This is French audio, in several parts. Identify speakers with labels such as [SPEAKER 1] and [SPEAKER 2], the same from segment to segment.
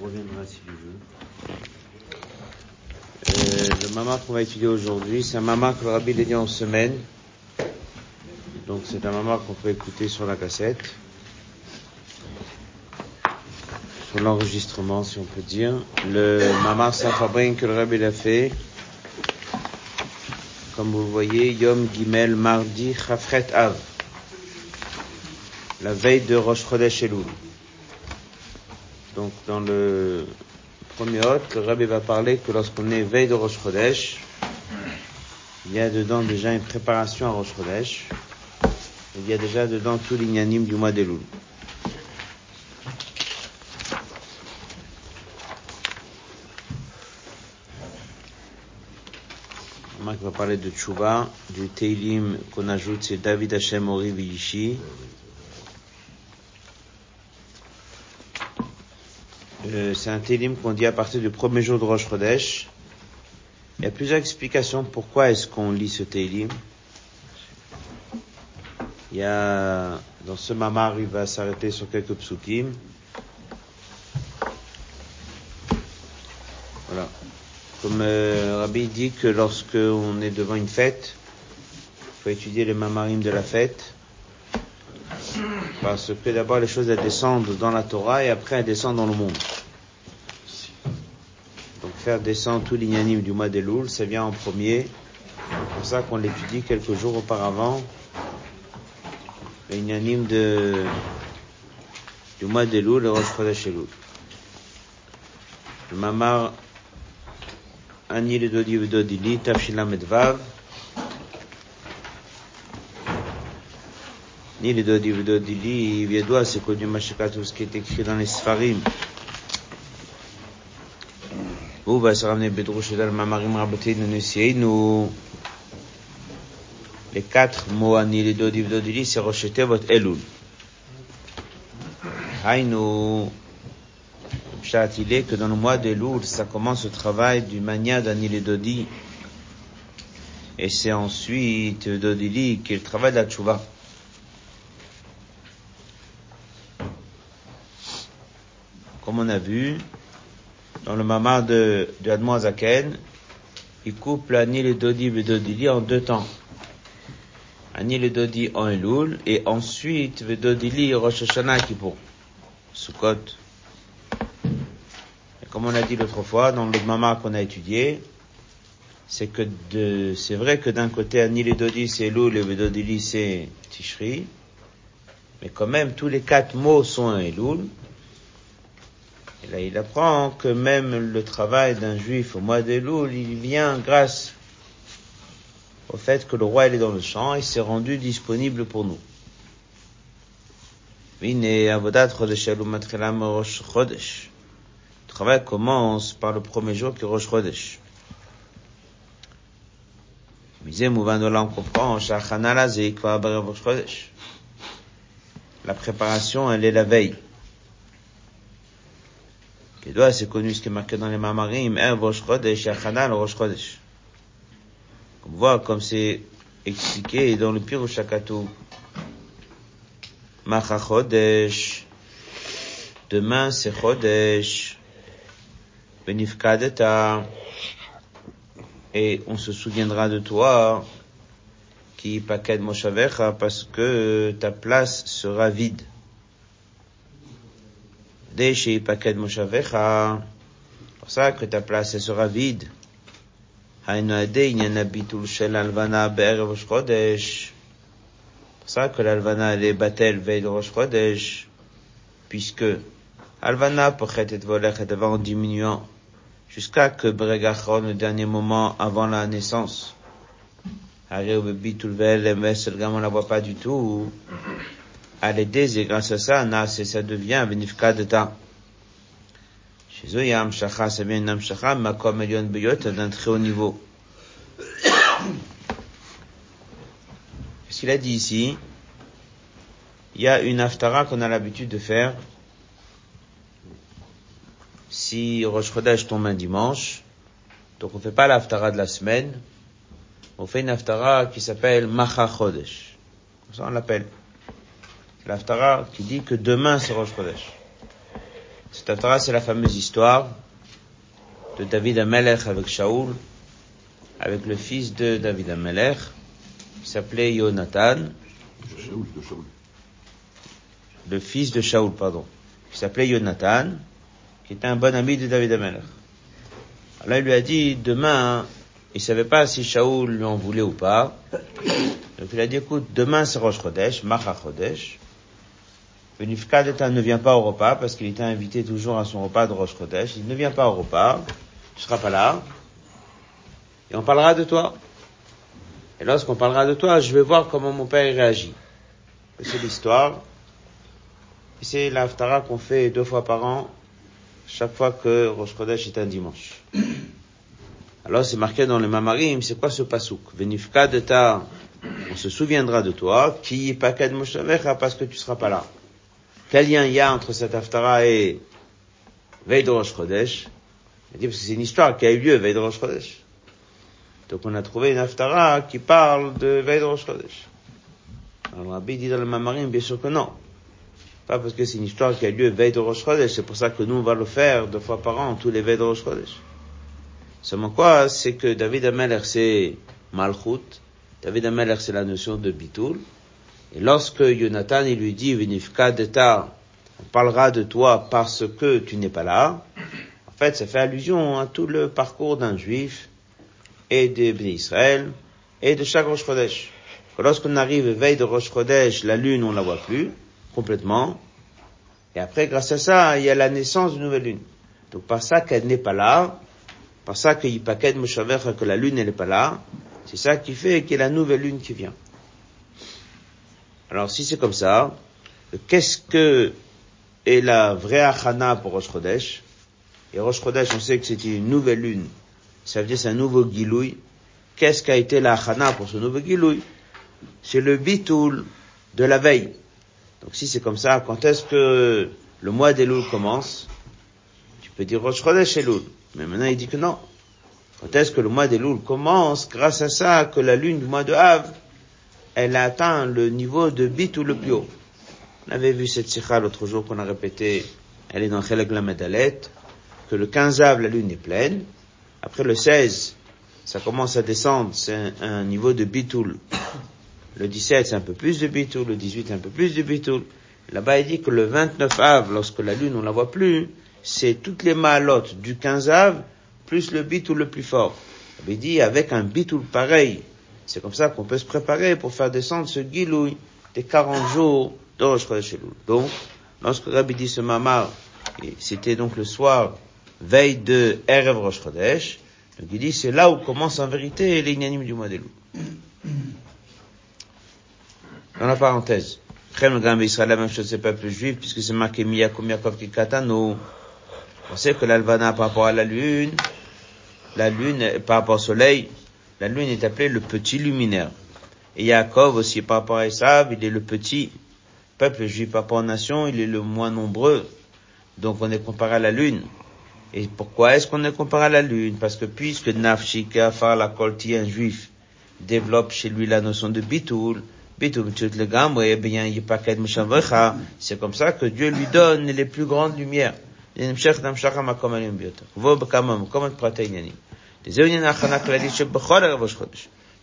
[SPEAKER 1] On reviendra si veux. Euh, le mama qu'on va étudier aujourd'hui, c'est un mama que le rabbi dit en semaine. Donc c'est un mama qu'on peut écouter sur la cassette. Sur l'enregistrement, si on peut dire. Le mama Safabrin que le rabbi l'a fait. Comme vous le voyez, Yom Gimel mardi Chafret Av. La veille de Rosh Chodesh Elul. Donc, dans le premier hôte, le Rabbi va parler que lorsqu'on est veille de Rosh Chodesh, il y a dedans déjà une préparation à Rosh Chodesh. Il y a déjà dedans tout l'ignanime du mois d'Elul. Marc va parler de Tchouva, du Teilim qu'on ajoute, c'est David Hashem Ori Viyishi. Euh, c'est un télim qu'on dit à partir du premier jour de Rosh Chodesh. Il y a plusieurs explications pourquoi est-ce qu'on lit ce télim. Il y a, dans ce mamar, il va s'arrêter sur quelques psukim. Voilà. Comme euh, Rabbi dit que lorsque on est devant une fête, il faut étudier les mamarim de la fête. Parce que d'abord les choses descendent dans la Torah et après elles descendent dans le monde. Faire descendre tout l'ignanime du mois d'Elul, ça vient en premier. C'est pour ça qu'on l'étudie quelques jours auparavant. L'ignanime de, du mois d'Elul, le Rosh Chodesh Elul. Le mamar Ani le Dodi Vedodili, Tafshilam Edvav. ni les Dodi Vedodili, Viedwa, c'est connu tout ce qui est écrit dans les Sfarim. Où va se ramener Bedrouche dans le Mamarim Rabotin nous les quatre mots Ani les Dodi Vedodili, c'est Rocheté votre Elul. Haïnou, il est que dans le mois d'Elul, ça commence le travail du mania d'Ani les Dodi. Et c'est ensuite Dodili qui est le travail de la Tchouva. Comme on a vu, dans le mamar de, de Admo Zaken, il coupe l'Ani le Dodi et le Dodili en deux temps. Ani le Dodi en Elul, et ensuite le Dodili Rosh Hashanah Kippour. Sukkot. Et comme on a dit l'autre fois, dans le mamar qu'on a étudié, c'est que c'est vrai que d'un côté, Ani le Dodi c'est Elul et le Dodili c'est Tishri, mais quand même, tous les quatre mots sont un Elul, et là, il apprend que même le travail d'un juif au mois d'Elul, il vient grâce au fait que le roi il est dans le champ et s'est rendu disponible pour nous. Le travail commence par le premier jour qui est Rosh Chodesh. la préparation, elle est la veille. Kedua, c'est connu ce qui est marqué dans les Mamarim, un Rosh Chodesh, Yachana, le Rosh Chodesh. On voit comme c'est expliqué dans le Pirush Shakatou. Macha Chodesh. Demain, c'est Chodesh. Benifkadeta. Et on se souviendra de toi, qui paked Moshavecha, parce que ta place sera vide. Deshi paked Moshavecha. pour ça que ta place elle sera vide. Hainu ade inyan bitul shel alvana be'erev Rosh Chodesh. pour ça que l'alvana elle est batel veille de Rosh Chodesh. Puisque alvana pochet et volech et en diminuant jusqu'à que Bregachron, le dernier moment avant la naissance. Arrive bitul emes, le gamin on la voit pas du tout à l'aider, et grâce à ça, Nas, ça devient Benifka de temps. Chez eux, Yam Shacha, c'est bien Nam Shacha, Makom Elion Beyot, d'un très haut niveau. Ce qu'il a dit ici, il y a une aftara qu'on a l'habitude de faire. Si Rosh Chodesh tombe un dimanche, donc on fait pas l'aftara de la semaine, on fait une aftara qui s'appelle Macha Chodesh. Ça on l'appelle l'Aftara qui dit que demain c'est Rosh Chodesh. Cette Cette c'est la fameuse histoire de David Amelech avec Shaoul, avec le fils de David Amelech, qui s'appelait Jonathan. Le fils de Shaoul, pardon, qui s'appelait Jonathan, qui était un bon ami de David Amelech. Alors il lui a dit, demain, il savait pas si Shaoul lui en voulait ou pas. Donc il a dit, écoute, demain c'est Rosh Chodesh, Macha Chodesh. Benifkadeta ne vient pas au repas parce qu'il était invité toujours à son repas de Rosh Chodesh. Il ne vient pas au repas. Tu seras pas là. Et on parlera de toi. Et lorsqu'on parlera de toi, je vais voir comment mon père réagit. C'est l'histoire. C'est l'Aftara qu'on fait deux fois par an, chaque fois que Rosh Chodesh est un dimanche. Alors c'est marqué dans le Mamarim, c'est quoi ce pasouk? Venifka de on se souviendra de toi, qui pakad moshavecha parce que tu seras pas là. Quel lien il y a entre cette Haftara et Veille de Rosh Chodesh dit parce que c'est une histoire qui a eu lieu Veille de Chodesh. Donc on a trouvé une Haftara qui parle de Veille de Chodesh. Alors Rabbi dit dans le Mamarim, bien sûr que non. Pas parce que c'est une histoire qui a lieu Veille de Chodesh, c'est pour ça que nous on va le faire deux fois par an, tous les Veilles de Chodesh. Seulement quoi, c'est que David Ameler c'est Malchut, David Ameler c'est la notion de Bitoul, et lorsque Jonathan il lui dit Venifka d'État, on parlera de toi parce que tu n'es pas là, en fait ça fait allusion à tout le parcours d'un juif et de Israël et de chaque Rosh Chodesh. Lorsqu'on arrive veille de Rosh Chodesh, la lune on la voit plus complètement, et après grâce à ça il y a la naissance d'une nouvelle lune. Donc par ça qu'elle n'est pas là, par ça que Yipaket que la lune n'est pas là, c'est ça qui fait qu'il y a la nouvelle lune qui vient. Alors si c'est comme ça, qu'est-ce que est la vraie achana pour Rosh Et Rosh on sait que c'était une nouvelle lune. Ça veut dire c'est un nouveau gilouï. Qu'est-ce qu'a été la achana pour ce nouveau gilouï C'est le bitoul de la veille. Donc si c'est comme ça, quand est-ce que le mois d'Elul commence? Tu peux dire Rosh Chodesh Elul. Mais maintenant, il dit que non. Quand est-ce que le mois des Louls commence? Grâce à ça que la lune du mois de Havre, elle atteint le niveau de bit ou le plus haut. On avait vu cette sikha l'autre jour qu'on a répété, elle est dans Chelek la que le 15 Av, la lune est pleine. Après le 16, ça commence à descendre, c'est un, niveau de bitoul. Le 17, c'est un peu plus de bitoul. Le 18, un peu plus de bitoul. Là-bas, il dit que le 29 Av, lorsque la lune, on la voit plus, c'est toutes les malotes du 15 av plus le bitoul le plus fort. Il dit avec un bitoul pareil, c'est comme ça qu'on peut se préparer pour faire descendre ce gilouï des 40 jours de Rosh Donc, lorsque Rabbi dit ce mamar, c'était donc le soir, veille de Erev Rosh Chodesh, donc il dit c'est là où commence en vérité l'ignanime du mois des loups. Dans la parenthèse, le grand Israël, la même chose, c'est peuple juif, puisque c'est marqué Miyakum Yakov Kikatano, on sait que l'alvana par rapport à la lune, la lune par rapport au soleil, la lune est appelée le petit luminaire. Et Yaakov aussi par rapport à Esav, il est le petit peuple juif par rapport aux nations, il est le moins nombreux. Donc on est comparé à la lune. Et pourquoi est-ce qu'on est comparé à la lune? Parce que puisque Nafshika, la Kolti, un juif, développe chez lui la notion de bitoul, eh c'est comme ça que Dieu lui donne les plus grandes lumières.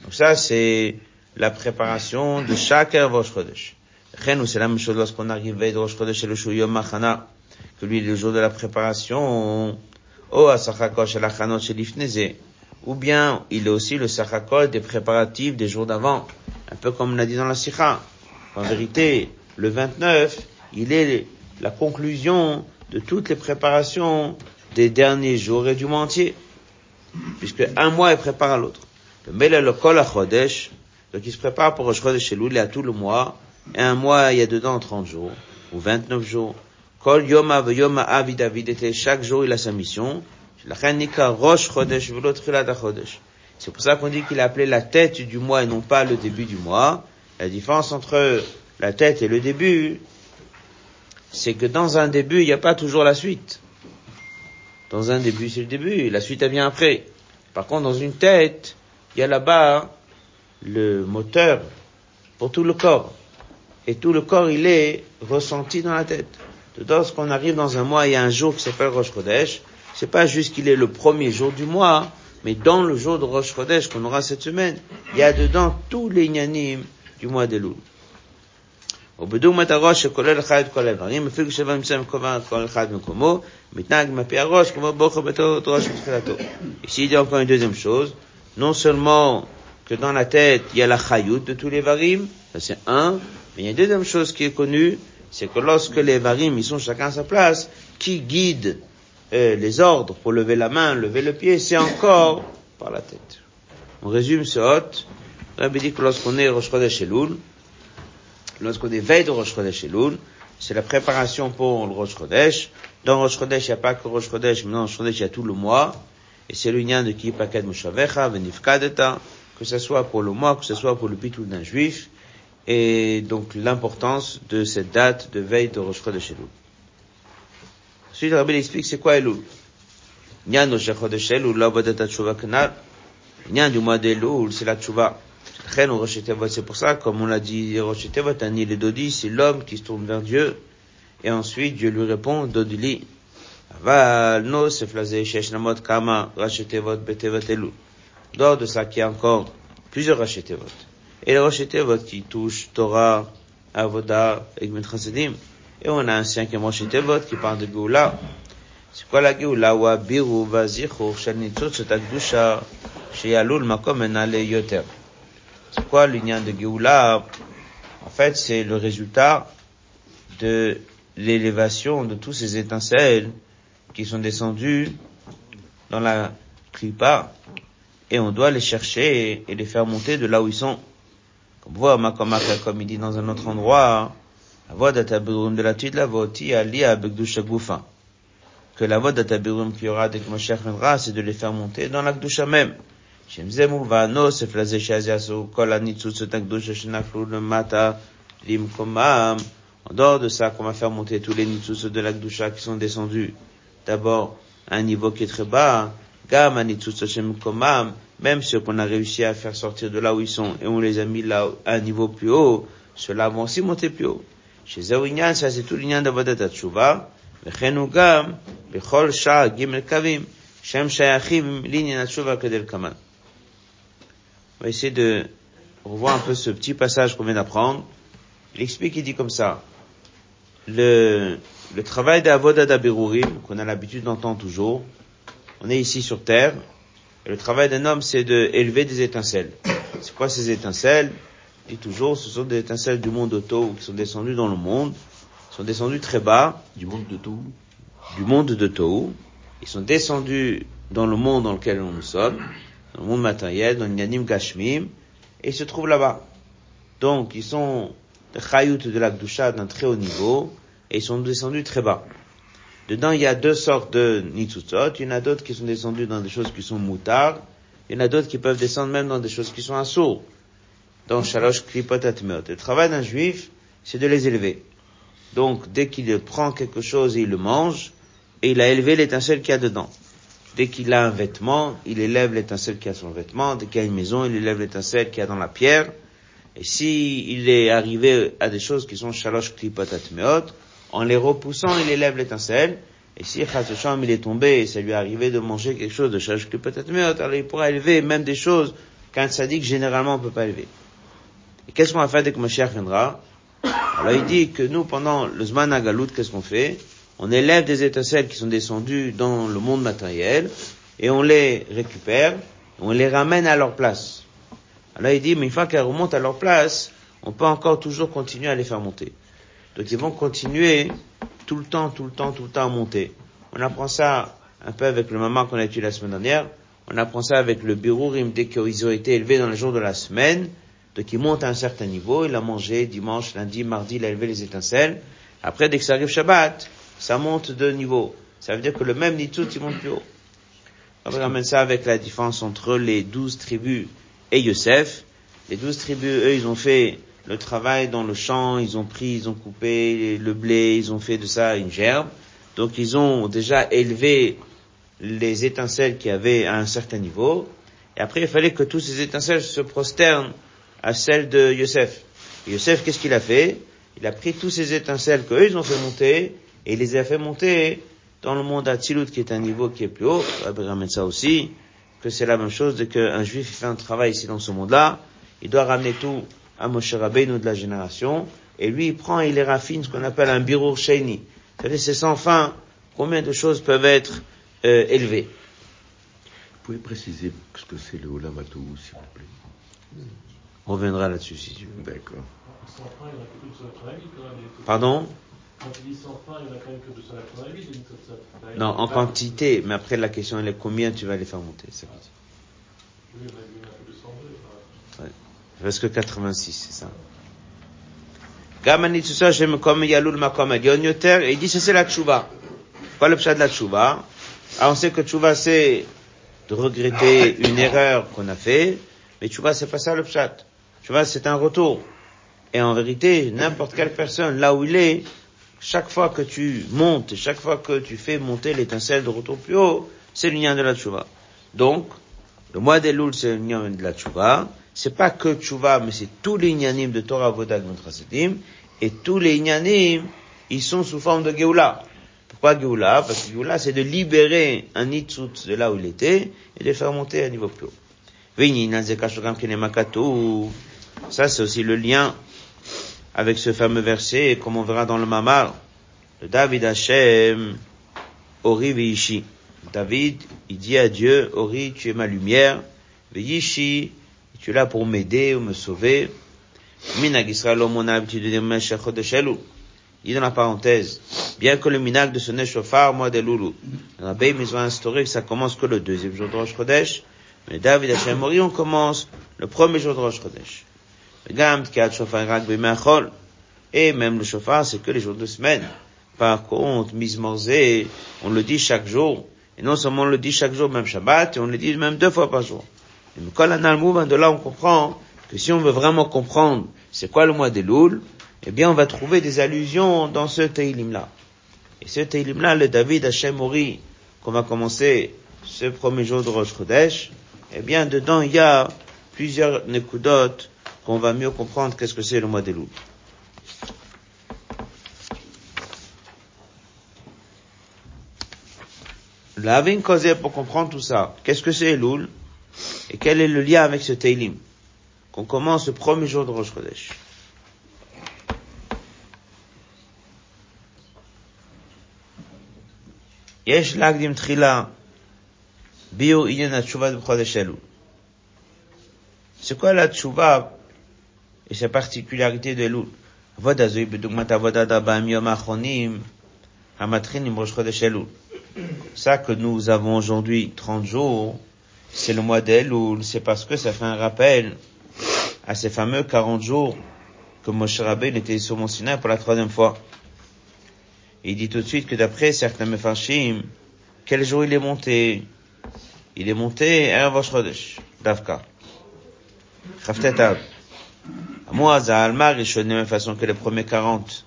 [SPEAKER 1] Donc ça, c'est la préparation de chaque Rosh Chodesh. c'est la même chose lorsqu'on arrive de Rosh Chodesh et le Shuyom Machana, que lui, le jour de la préparation, oh, à Sachakosh, la Chanot, chez ou bien, il est aussi le Sachakosh des préparatifs des jours d'avant, un peu comme on l'a dit dans la Sikha. En vérité, le 29, il est la conclusion de toutes les préparations des derniers jours et du mois entier. Puisque un mois il prépare à l'autre. Le le kol donc il se prépare pour Rosh Chodesh Elul, il a tout le mois, et un mois il y a dedans 30 jours, ou 29 jours. Kol yoma yoma avid avid était chaque jour il a sa mission. C'est pour ça qu'on dit qu'il a appelé la tête du mois et non pas le début du mois. La différence entre la tête et le début, c'est que dans un début, il n'y a pas toujours la suite. Dans un début, c'est le début, la suite, elle vient après. Par contre, dans une tête, il y a là-bas le moteur pour tout le corps. Et tout le corps, il est ressenti dans la tête. lorsqu'on arrive dans un mois, il y a un jour qui s'appelle Rosh Chodesh, c'est pas juste qu'il est le premier jour du mois, mais dans le jour de Rosh Chodesh qu'on aura cette semaine, il y a dedans tous les nyanim du mois de Loul. ובדוגמא הראש שכולל אחד את כל האיברים, אפילו כשבא נמצא מקומה כל אחד במקומו, מתנהג מפי הראש כמו ברוך בתורת ראש בתחילתו. Ici, il y a encore une deuxième chose, non seulement que dans la tête, il y a la chayout de tous les varim, ça c'est un, mais il y a une deuxième chose qui est connue, c'est que lorsque les varim, ils sont chacun à sa place, qui guide euh, les ordres pour lever la main, lever le pied, c'est encore par la tête. On résume ce hôte. Rabbi dit que lorsqu'on est Rosh Chodesh Elul, lorsqu'on est veille de Rosh Chodesh Elul, c'est la préparation pour le Rosh Chodesh. Dans Rosh Chodesh, il n'y a pas que Rosh Chodesh, mais dans Rosh Chodesh, il y a tout le mois. Et c'est l'union de qui? Pakad Mushavecha, Venifkadeta, que ce soit pour le mois, que ce soit pour le pitou d'un juif. Et donc l'importance de cette date de veille de Rosh Chodesh Elul. Ensuite, Rabbi explique c'est quoi Elul. Nyan de Chodesh Elul, la Tshuva Kanal. Nyan du mois d'Elul, c'est la Tshuva. C'est pour ça, comme on l'a dit, Rochetevat, Ani le Dodi, c'est l'homme qui se tourne vers Dieu. Et ensuite, Dieu lui répond, Dodili. Aval, no, flasé, Shesh Namot, Kama, Rachetevot, Betevat, Elul. Dehors de ça, qui y a encore plusieurs Rachetevot. Et les Rachetevot qui touchent Torah, Avoda, et Chassidim. Et on a un cinquième Rachetevot qui parle de Géoula. C'est quoi la Géoula? Wa biru, shel nitzot, shetakdusha, sheyalul, makom, enale, yoter. C'est quoi l'union de Géoula En fait, c'est le résultat de l'élévation de tous ces étincelles qui sont descendues dans la clipa et on doit les chercher et les faire monter de là où ils sont. Comme voit Makamaka, comme il dit dans un autre endroit, la voix d'Atabirum de la tuile, la voix ali à Que la voix d'Atabirum qui aura que Moshe c'est de les faire monter dans la Gdusha même. שם זה מובן נוסף לזה שאז יעשו כל הניצוצות הקדושה שנפלו למטה למקומם. En dehors de ça, qu'on va faire monter tous les nitsus de la Gdusha qui sont descendus d'abord à un niveau qui est très bas, Gam nitsus Shem Komam, même ceux qu'on a réussi à faire sortir de là où ils sont et on les a mis là à un niveau plus haut, ceux-là vont aussi monter plus haut. Chez Zawinyan, ça c'est tout l'ignan d'Avodat Tshuva, וכן Gam, בכל שעה ג' קווים, שהם שייכים לעניין התשובה כדלקמן. On va essayer de revoir un peu ce petit passage qu'on vient d'apprendre. Il explique, il dit comme ça. Le, le travail d'Avoda d'Abirurim, qu'on a l'habitude d'entendre toujours, on est ici sur terre, et le travail d'un homme, c'est de élever des étincelles. C'est quoi ces étincelles? Et toujours, ce sont des étincelles du monde de qui sont descendues dans le monde, sont descendues très bas.
[SPEAKER 2] Du monde de Tohu?
[SPEAKER 1] Du monde de Tohu. Ils sont descendus dans le monde dans lequel nous sommes dans le monde matériel, dans l'Yanim Gashmim, et ils se trouvent là-bas. Donc, ils sont des chayout de la d'un très haut niveau, et ils sont descendus très bas. Dedans, il y a deux sortes de nitzutzot. Il y en a d'autres qui sont descendus dans des choses qui sont moutards. Il y en a d'autres qui peuvent descendre même dans des choses qui sont assourds. Dans Shalosh Klipot Le travail d'un juif, c'est de les élever. Donc, dès qu'il prend quelque chose et il le mange, et il a élevé l'étincelle qu'il y a dedans. Dès qu'il a un vêtement, il élève l'étincelle qui a son vêtement. Dès qu'il a une maison, il élève l'étincelle qui a dans la pierre. Et si il est arrivé à des choses qui sont shalosh klipotat meot, en les repoussant, il élève l'étincelle. Et si Chassosham, il est tombé et ça lui est arrivé de manger quelque chose de shalosh klipotat meot, alors il pourra élever même des choses qu'un sadique généralement on peut pas élever. Et qu'est-ce qu'on va faire dès que Mashiach viendra? Alors il dit que nous, pendant le Zman Agalout, qu'est-ce qu'on fait? On élève des étincelles qui sont descendues dans le monde matériel et on les récupère, on les ramène à leur place. Alors il dit, mais une fois qu'elles remontent à leur place, on peut encore toujours continuer à les faire monter. Donc ils vont continuer tout le temps, tout le temps, tout le temps à monter. On apprend ça un peu avec le maman qu'on a étudié la semaine dernière. On apprend ça avec le birourim dès qu'ils ont été élevés dans le jour de la semaine. Donc ils montent à un certain niveau, il a mangé dimanche, lundi, mardi, il a élevé les étincelles. Après, dès que ça arrive Shabbat, ça monte de niveau. Ça veut dire que le même Nitzut, il monte plus haut. On ramène ça avec la différence entre les douze tribus et Yosef. Les douze tribus, eux, ils ont fait le travail dans le champ, ils ont pris, ils ont coupé le blé, ils ont fait de ça une gerbe. Donc ils ont déjà élevé les étincelles qui avaient à un certain niveau. Et après, il fallait que tous ces étincelles se prosternent à celles de Yosef. Yosef, qu'est-ce qu'il a fait? Il a pris tous ces étincelles qu'eux, ils ont fait monter, et il les a fait monter dans le monde Atzilut, qui est un niveau qui est plus haut. On va ramener ça aussi, que c'est la même chose, qu'un juif fait un travail ici dans ce monde-là, il doit ramener tout à Moshe Rabbeinu de la génération, et lui, il prend et il les raffine, ce qu'on appelle un birur sheni. C'est-à-dire, c'est sans fin, combien de choses peuvent être euh, élevées?
[SPEAKER 2] Vous pouvez préciser ce que c'est le Olamatou, s'il vous plaît?
[SPEAKER 1] On reviendra là-dessus, si tu veux.
[SPEAKER 2] D'accord.
[SPEAKER 1] Pardon?
[SPEAKER 3] Quand il dit sans fin, il n'y en a quand même que 288 des mitzvot.
[SPEAKER 1] Non, en quantité, mais après la question elle est combien tu vas les faire monter, ça veut dire.
[SPEAKER 3] Oui, en a a que 202.
[SPEAKER 1] Ouais. Presque 86, c'est ça. Il dit ça c'est la tchouva. Pas le pshat de la tchouva. Alors on sait que tchouva c'est de regretter une erreur qu'on a fait, mais tchouva c'est pas ça le pshat. Tchouva c'est un retour. Et en vérité, n'importe quelle personne, là où il est, chaque fois que tu montes, chaque fois que tu fais monter l'étincelle de retour plus haut, c'est l'union de la tchouva. Donc, le mois des Loul, c'est l'union de la tchouva. C'est pas que tchouva, mais c'est tous les inyanim de Torah Vodag Motrasedim. Et tous les inyanim, ils sont sous forme de Geoula. Pourquoi Geoula? Parce que Geoula, c'est de libérer un Nitzut de là où il était et de le faire monter à un niveau plus haut. Ça, c'est aussi le lien avec ce fameux verset, comme on verra dans le Mamar, de David Hashem, Ori Veishi. David, il dit à Dieu, Ori, tu es ma lumière, Veishi, tu es là pour m'aider ou me sauver. Minag Israël, on a de dire de. Il dit dans la parenthèse, bien que le minag de ce Neshofar, moi de Loulou, ils ont instauré que ça commence que le deuxième jour de Rosh Chodesh, mais David Hashem Ori, on commence le premier jour de Rosh Chodesh. Et même le chauffard, c'est que les jours de semaine. Par contre, Mizmorzé, on le dit chaque jour. Et non seulement on le dit chaque jour, même Shabbat, et on le dit même deux fois par jour. Et Analmou, de là on comprend que si on veut vraiment comprendre c'est quoi le mois des Loul, eh bien on va trouver des allusions dans ce Teilim-là. Et ce Teilim-là, le David Hashem Ori, qu'on va commencer ce premier jour de Rosh Chodesh, eh bien dedans il y a plusieurs nekudot qu'on va mieux comprendre qu'est-ce que c'est le mois des loups. La Avin causé pour comprendre tout ça. Qu'est-ce que c'est Elul Et quel est le lien avec ce Teilim Qu'on commence le premier jour de Rosh Chodesh. יש להקדים תחילה ביור עניין התשובה בחודש אלול. C'est quoi la tchouva et sa particularité de l'oul. Ça que nous avons aujourd'hui 30 jours, c'est le mois d'Elul, c'est parce que ça fait un rappel à ces fameux 40 jours que Moshe Rabbein était sur Mont Sinaï pour la troisième fois. Il dit tout de suite que d'après certains Mefarshim, quel jour il est monté? Il est monté à Rosh Chodesh, Davka. Moi, Zalma, Rishon, de la même façon que les premiers 40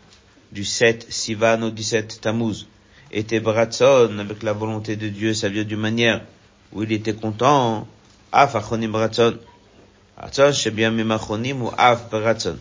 [SPEAKER 1] du 7 Sivan au 17 Tammuz étaient Bratson avec la volonté de Dieu, ça vient d'une manière où il était content. Af Achonim Bratson. Bien ou Af Bratson.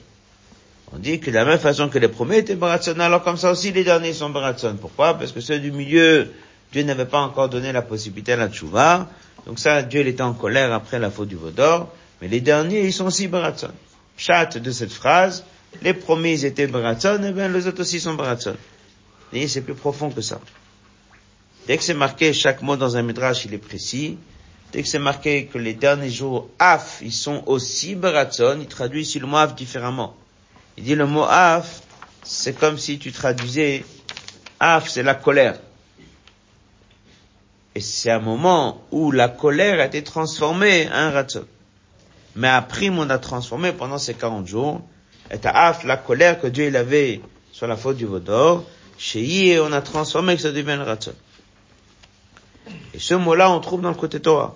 [SPEAKER 1] On dit que de la même façon que les premiers étaient Bratson, alors comme ça aussi les derniers sont Bratson. Pourquoi? Parce que ceux du milieu, Dieu n'avait pas encore donné la possibilité à la tchouva. Donc ça, Dieu il était en colère après la faute du Vaudor. Mais les derniers, ils sont aussi Bratson. Chat de cette phrase, les premiers étaient Bratson, et bien les autres aussi sont. Vous voyez, c'est plus profond que ça. Dès que c'est marqué, chaque mot dans un midrash, il est précis. Dès que c'est marqué que les derniers jours, af, ils sont aussi Bratson, il traduit ici le mot af différemment. Il dit le mot af, c'est comme si tu traduisais, af, c'est la colère. Et c'est un moment où la colère a été transformée en un ratson. Mais après, on a transformé pendant ces 40 jours, et af, la colère que Dieu il avait sur la faute du Vaudor, chez on a transformé que ça devienne ratson. Et ce mot-là, on trouve dans le côté Torah.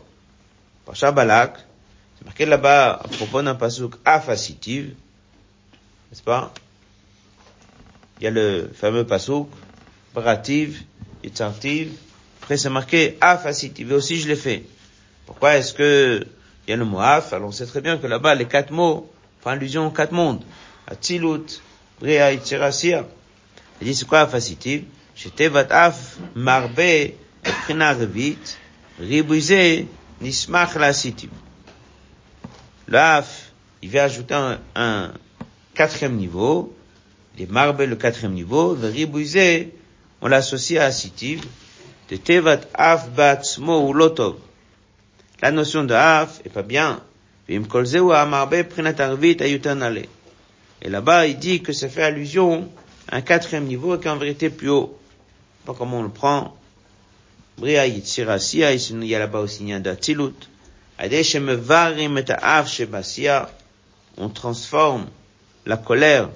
[SPEAKER 1] Pacha Balak, c'est marqué là-bas à propos d'un pasouk afasitiv, n'est-ce pas? Il y a le fameux pasouk, brativ, yitzartiv, après c'est marqué afasitiv, et aussi je l'ai fait. Pourquoi est-ce que Yel Moaf, alors on sait très bien que là-bas, les quatre mots font allusion aux quatre mondes. Atzilut, Rea et Il dit, c'est quoi la facitive? Shetevat Af, Marbe, Prina Revit, Ribuse, Nismach la L'Af, il vient ajouter un, un quatrième niveau, les marbes le quatrième niveau, le ribouisé, on l'associe à Sitiv, de tevat af batzmo ou lotov. La notion de af est pas bien. Et là-bas, il dit que ça fait allusion à un quatrième niveau qui est en vérité plus haut. Pas comment on le prend. Il y a là-bas aussi. On transforme la colère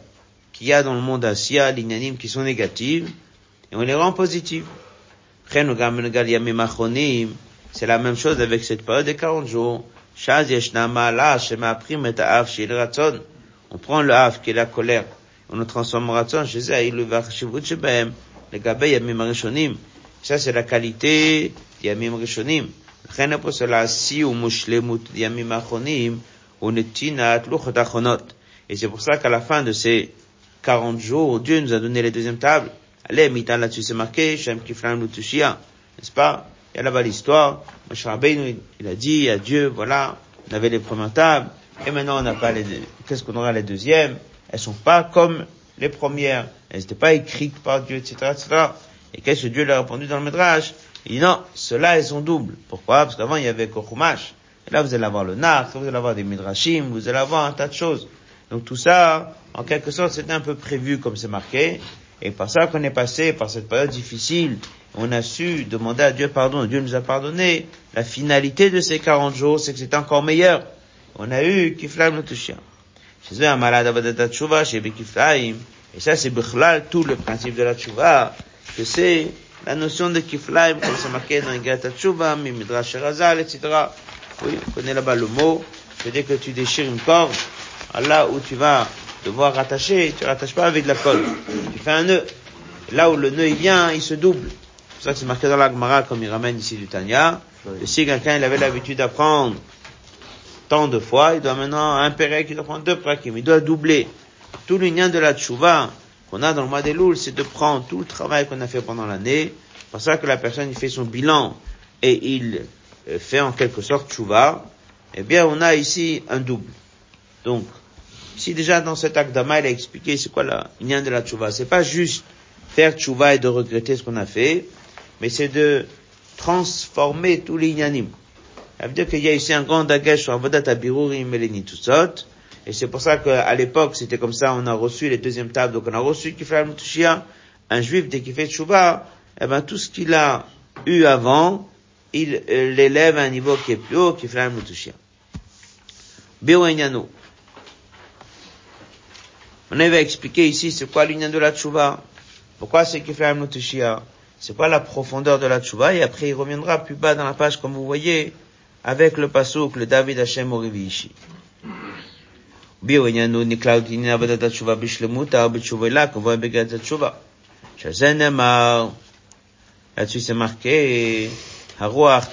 [SPEAKER 1] qu'il y a dans le monde Asiya, l'inanime qui sont négatives, et on les rend positives. C'est la même chose avec cette période de 40 jours. On prend le haf qui est la colère, on le transforme en raton, chez le le gabé yamim rishonim. Ça c'est la qualité yamim rishonim. לכן פה זה להשיא ומושלמות ימים האחרונים ונתינת לוחות האחרונות. Et c'est pour ça qu'à la fin de ces 40 jours, Dieu nous a donné les deuxièmes tables. Allez, mitan là-dessus c'est marqué, Shem Kiflam Lutushia. N'est-ce pas? Il a là-bas l'histoire. Moshe Rabbeinu, il a dit à Dieu, voilà, on avait les premières tables, et maintenant on n'a pas les. Qu'est-ce qu'on aura les deuxièmes? Elles sont pas comme les premières. Elles n'étaient pas écrites par Dieu, etc., etc. Et qu'est-ce que Dieu leur a répondu dans le Midrash? Il dit non, ceux-là, elles sont doubles. Pourquoi? Parce qu'avant, il y avait Kochumash. Et là, vous allez avoir le Nach, vous allez avoir des Midrashim, vous allez avoir un tas de choses. Donc tout ça, en quelque sorte, c'était un peu prévu comme c'est marqué. Et par ça qu'on est passé par cette période difficile, on a su demander à Dieu pardon, Dieu nous a pardonné. La finalité de ces 40 jours, c'est que c'est encore meilleur. On a eu Kiflaim chien. Chez un malade chez Kiflaim. Et ça, c'est Bichlal, tout le principe de la tchouva, que c'est la notion de Kiflaim, comme c'est marqué dans Igata Tchouva, Midrash Razal, etc. Oui, on connaît là-bas le mot, que dès que tu déchires une corde, là où tu vas devoir rattacher, tu rattaches pas avec la colle. Tu fais un nœud. Là où le nœud il vient, il se double. C'est ça que c'est marqué dans la Gemara, comme il ramène ici du Tanya. Et si quelqu'un il avait l'habitude d'apprendre tant de fois, il doit maintenant un pérec, il doit prendre deux prakim, il doit doubler. Tout l'union de la tchouva qu'on a dans le mois des Louls, c'est de prendre tout le travail qu'on a fait pendant l'année. C'est pour ça que la personne il fait son bilan et il euh, fait en quelque sorte tchouva. Eh bien, on a ici un double. Donc, si déjà dans cet acte d'Ama, il a expliqué c'est quoi la lien de la tchouva. C'est pas juste faire tchouva et de regretter ce qu'on a fait, mais c'est de transformer tous les inanimes. Ça veut dire qu'il y a ici un grand dagash sur Avodat Abirurim et les et c'est pour ça qu'à l'époque, c'était comme ça, on a reçu les deuxièmes tables, donc on a reçu Kifla Mutushia, un juif, dès qu'il fait tchouva, eh ben, tout ce qu'il a eu avant, il euh, l'élève à un niveau qui est plus haut, Kifla Mutushia. Biro on avait expliqué ici c'est quoi l'union de la tchouva, pourquoi c'est fait un c'est quoi la profondeur de la tchouva Et après, il reviendra plus bas dans la page, comme vous voyez, avec le pasouk, le David Hashem Orivishi. Là-dessus, c'est marqué, Haruach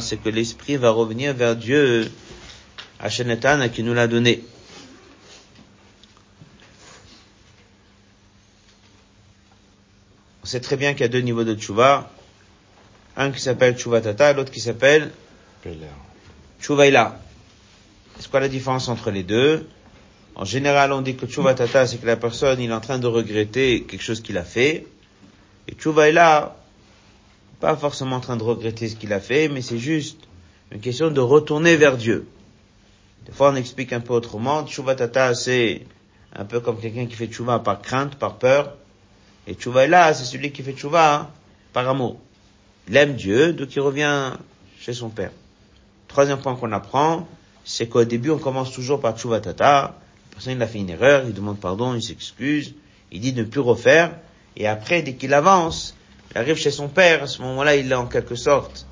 [SPEAKER 1] c'est que l'esprit va revenir vers Dieu, Hashanetana qui nous l'a donné. On sait très bien qu'il y a deux niveaux de tchouva. Un qui s'appelle tchouva tata, l'autre qui s'appelle tchouvaïla. C'est quoi la différence entre les deux? En général, on dit que tchouva tata, c'est que la personne, il est en train de regretter quelque chose qu'il a fait. Et tchouvaïla, pas forcément en train de regretter ce qu'il a fait, mais c'est juste une question de retourner vers Dieu. Des fois, on explique un peu autrement. Tchouva tata, c'est un peu comme quelqu'un qui fait tchouva par crainte, par peur. Et tchouva là, c'est celui qui fait tchouva hein, par amour. Il aime Dieu, donc il revient chez son père. Troisième point qu'on apprend, c'est qu'au début, on commence toujours par tchouva tata. La personne, il a fait une erreur, il demande pardon, il s'excuse, il dit de ne plus refaire. Et après, dès qu'il avance, il arrive chez son père. À ce moment-là, il est en quelque sorte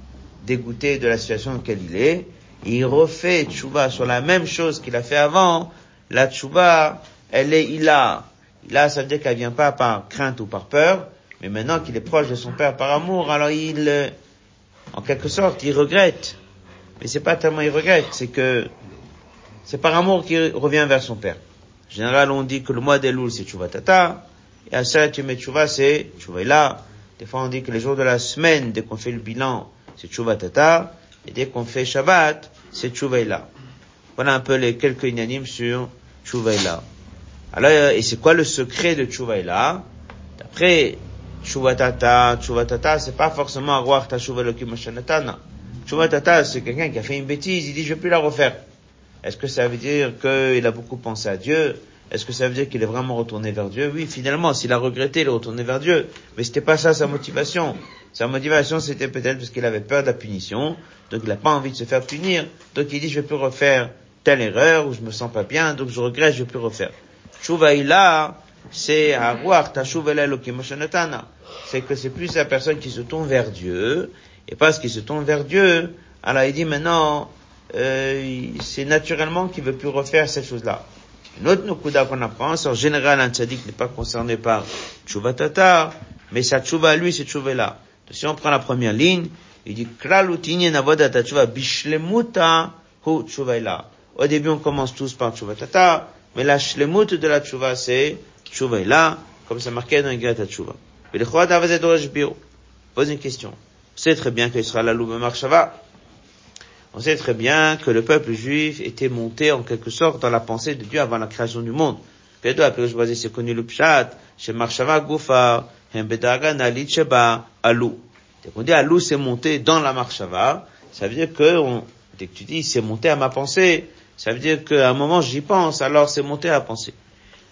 [SPEAKER 1] dégoûté de la situation dans laquelle il est il refait tchouva sur la même chose qu'il a fait avant, la tchouva, elle est il a. A, ça veut dire qu'elle vient pas par crainte ou par peur, mais maintenant qu'il est proche de son père par amour, alors il, en quelque sorte, il regrette. Mais c'est pas tellement il regrette, c'est que c'est par amour qu'il revient vers son père. En général, on dit que le mois d'Elul, c'est tchouva tata, Et à ça, tu mets tchouva, c'est tchouva là. Des fois, on dit que les jours de la semaine, dès qu'on fait le bilan, c'est tchouva tata. Et dès qu'on fait Shabbat, c'est tchouva là. Voilà un peu les quelques unanimes sur tchouva là. Alors, et c'est quoi le secret de tchouva là? D'après tchouva tata, tchouva tata, c'est pas forcément avoir ta tchouva lokim Tchouva tata, c'est quelqu'un qui a fait une bêtise, il dit je vais plus la refaire. Est-ce que ça veut dire qu'il a beaucoup pensé à Dieu? Est-ce que ça veut dire qu'il est vraiment retourné vers Dieu? Oui, finalement, s'il a regretté, il est retourné vers Dieu. Mais c'était pas ça sa motivation. Sa motivation, c'était peut-être parce qu'il avait peur de la punition, donc il n'a pas envie de se faire punir. Donc il dit, je vais plus refaire telle erreur, ou je me sens pas bien, donc je regrette, je vais plus refaire. Chouvaïla, c'est avoir ta C'est que c'est plus la personne qui se tourne vers Dieu, et parce qu'il se tourne vers Dieu, alors il dit maintenant, euh, c'est naturellement qu'il veut plus refaire cette chose-là. Une autre nukuda qu'on apprend, c'est en général un tzaddik n'est pas concerné par tchouva tata, mais sa tchouva lui, c'est tchouva là. Si on prend la première ligne, il dit kralutini navodata tchouva bishlemuta hu. Au début, on commence tous par tchouva tata, mais la shlemut de la tchouva, c'est tchouva là, comme c'est marqué dans Greta tchouva. Mais le chouva Pose une question. C'est très bien la loupe marchava. On sait très bien que le peuple juif était monté en quelque sorte dans la pensée de Dieu avant la création du monde. c'est connu le pshat, chez Marshava Goufa, Nalit Sheba, Alou. On dit Alou c'est monté dans la Marshava, ça veut dire que, on, dès que tu dis c'est monté à ma pensée, ça veut dire qu'à un moment j'y pense, alors c'est monté à penser.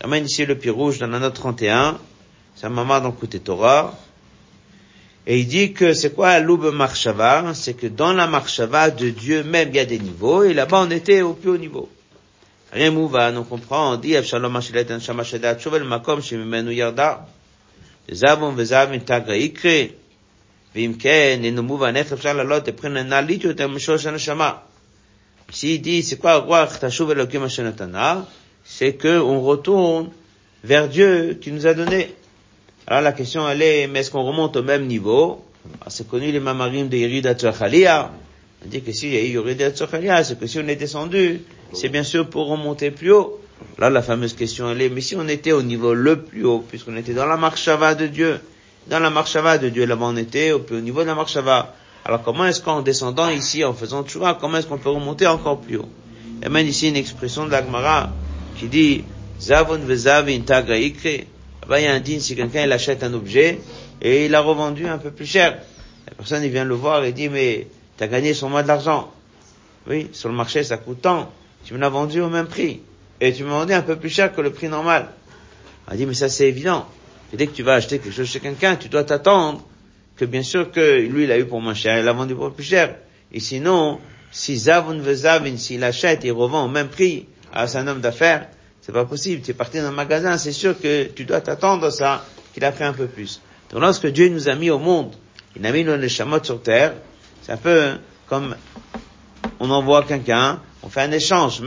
[SPEAKER 1] La main ici le Pirouge dans la note 31, sa maman dans Kouté Torah, et il dit que c'est quoi l'oube marshava C'est que dans la marshava de Dieu même, il y a des niveaux, et là-bas on était au plus haut niveau. Rien mouva, on comprend, on dit, Avshalom Ashilet Anshama Shadat, Shovel Makom, Shemimenu Yarda, Zavon Vezav Intagra Ikre, Vimken, et nous mouva, Nef, Avshalom Lot, et prennent un alit, et un mishos, un shama il dit, c'est quoi roi Tashuv Elohim Hashanatana? C'est que on retourne vers Dieu qui nous a donné. Alors la question elle est, mais est-ce qu'on remonte au même niveau? Ah, C'est connu les mamarim de Yerida Tzachalia. On dit que s'il y a eu Yerida c'est que si on est descendu, c'est bien sûr pour remonter plus haut. Là, la fameuse question elle est, mais si on était au niveau le plus haut, puisqu'on était dans la marchava de Dieu, dans la marchava de Dieu, là-bas on était au plus haut niveau de la marchava. Alors comment est-ce qu'en descendant ici, en faisant tchouva, comment est-ce qu'on peut remonter encore plus haut? Il même ici une expression de l'Agmara qui dit, Zavon vezav tagra ikre, Là-bas, il y a un digne, si quelqu'un il achète un objet et il l'a revendu un peu plus cher. La personne, il vient le voir et dit, mais tu as gagné sur moi de l'argent. Oui, sur le marché, ça coûte tant. Tu me l'as vendu au même prix. Et tu m'as vendu un peu plus cher que le prix normal. Elle dit, mais ça c'est évident. Et dès que tu vas acheter quelque chose chez quelqu'un, tu dois t'attendre que bien sûr que lui, il a eu pour moins cher, il l'a vendu pour plus cher. Et sinon, si Zavun veut Zavin, s'il achète, il revend au même prix à un homme d'affaires, c'est pas possible. Tu es parti dans un magasin, c'est sûr que tu dois t'attendre à ça, qu'il a pris un peu plus. Donc lorsque Dieu nous a mis au monde, il a mis nos chamottes sur terre, c'est un peu comme on envoie quelqu'un, on fait un échange.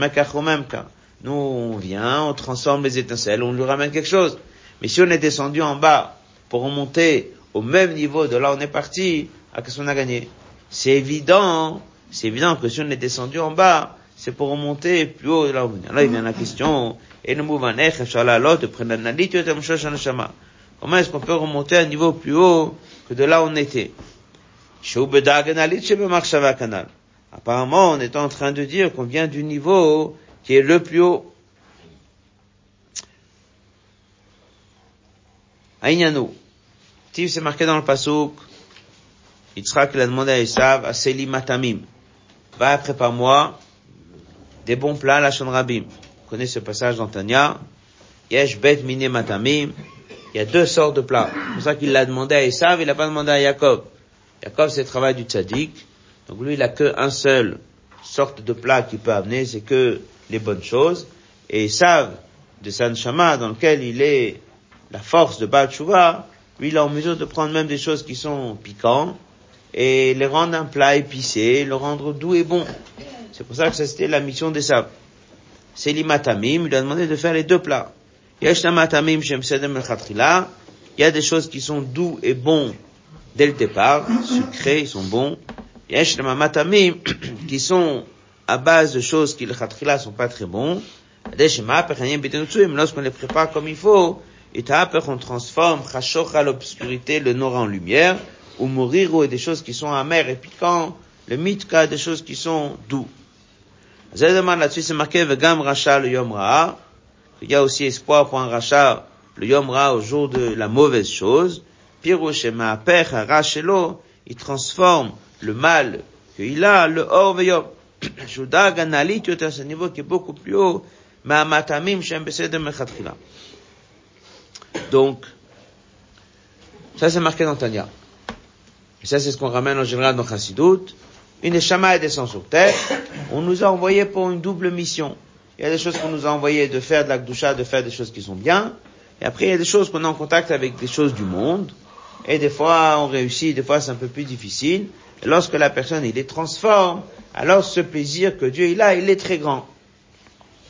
[SPEAKER 1] Nous, on vient, on transforme les étincelles, on lui ramène quelque chose. Mais si on est descendu en bas pour remonter au même niveau de là où on est parti, à qu'est-ce qu'on a gagné. C'est évident, c'est évident que si on est descendu en bas, c'est pour remonter plus haut. De là où on est. Là, il vient la question, Comment est-ce qu'on peut remonter à un niveau plus haut que de là où on était? Apparemment, on est en train de dire qu'on vient du niveau qui est le plus haut. Aïnyanou. c'est marqué dans le pasouk. Yitzhak, il a demandé à Esav, à Seli Matamim. Va, prépare-moi des bons plats à la Rabim. Vous connaissez ce passage dans. Yesh bet mine matamim. Il y a deux sortes de plats. C'est pour ça qu'il l'a demandé à Esav, il l'a pas demandé à Jacob. Jacob, c'est le travail du tzaddik. Donc lui, il a que un seul sorte de plat qu'il peut amener, c'est que les bonnes choses. Et Esav, de Sanshama, dans lequel il est la force de Baal lui, il est en mesure de prendre même des choses qui sont piquantes et les rendre un plat épicé, le rendre doux et bon. C'est pour ça que c'était la mission d'Esav c'est l'imatamim, il lui a demandé de faire les deux plats. Il y a des choses qui sont doux et bons dès le départ, sucrés, ils sont bons. Il y a des qui sont à base de choses qui le khatrila sont pas très bons. Lorsqu'on les prépare comme il faut, Et après on transforme à l'obscurité, le nord en lumière, ou mourir ou des choses qui sont amères et piquantes, le mitka des choses qui sont doux. là-dessus, c'est marqué Vegam Racha le Yom Ra. Il y a aussi espoir pour un Racha le Yom Ra au jour de la mauvaise chose. Pirouche Rachelo, il transforme le mal qu'il a, le Or Veyom. Judag Analit, c'est un niveau qui est beaucoup plus haut. Ma'amatamim Shem Besed Mechatchila. Donc, ça c'est marqué dans Tanya. Et ça c'est ce qu'on ramène en général dans Chassidut. Une Neshama est descend sur terre. On nous a envoyé pour une double mission. Il y a des choses qu'on nous a envoyé de faire de la Gdusha, de faire des choses qui sont bien. Et après, il y a des choses qu'on est en contact avec des choses du monde. Et des fois, on réussit, des fois, c'est un peu plus difficile. Lorsque la personne, il les transforme, alors ce plaisir que Dieu, il a, il est très grand.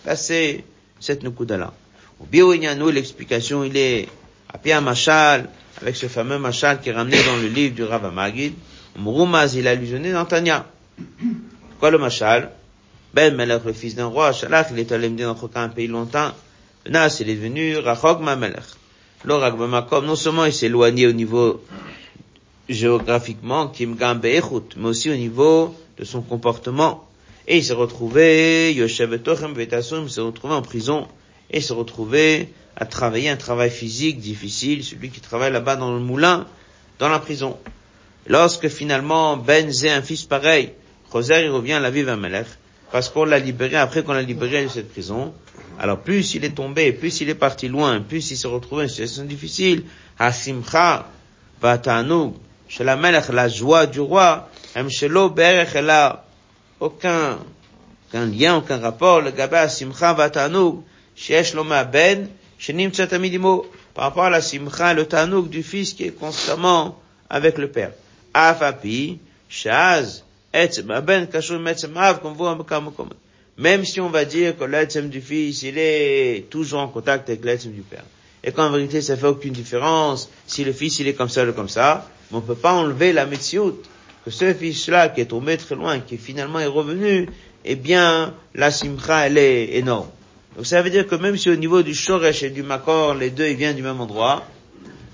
[SPEAKER 1] Là, c'est cette Nukuda-là. Au Bioignano, l'explication, il est à Pia Machal, avec ce fameux Machal qui est ramené dans le livre du Rav Magid. Murumaz, il a allusionné dans Tanya. Quoi le Machal? Ben Melech, le fils d'un roi, Shalach, il est allé me dire dans un pays longtemps. Nas, il est devenu Rachog Mamelech. L'Orag non seulement il s'est éloigné au niveau géographiquement, Kim mais aussi au niveau de son comportement. Et il s'est retrouvé, Yoshev Tochem il s'est retrouvé en prison et se retrouver à travailler un travail physique difficile, celui qui travaille là-bas dans le moulin, dans la prison. Lorsque finalement Ben Zé, un fils pareil, Roser, il revient à la vie d'un Melech, parce qu'on l'a libéré, après qu'on l'a libéré de cette prison, alors plus il est tombé, plus il est parti loin, plus il s'est retrouvé une situation difficile, Hasimcha, Vatanoug, chez la Melech, la joie du roi, Mshelo Berech, elle a aucun, aucun lien, aucun rapport, le Gaba, Simcha, Vatanoug, ben, par rapport à la simcha, le tanouk du fils qui est constamment avec le père. Afapi, shaz, ben, Même si on va dire que l'etzem du fils, il est toujours en contact avec l'etzem du père. Et qu'en vérité, ça fait aucune différence si le fils, il est comme ça ou comme ça. Mais on peut pas enlever la metsiout que ce fils-là, qui est tombé très loin, qui finalement est revenu, eh bien, la simcha, elle est énorme. Donc ça veut dire que même si au niveau du Shoresh et du Makor, les deux ils viennent du même endroit,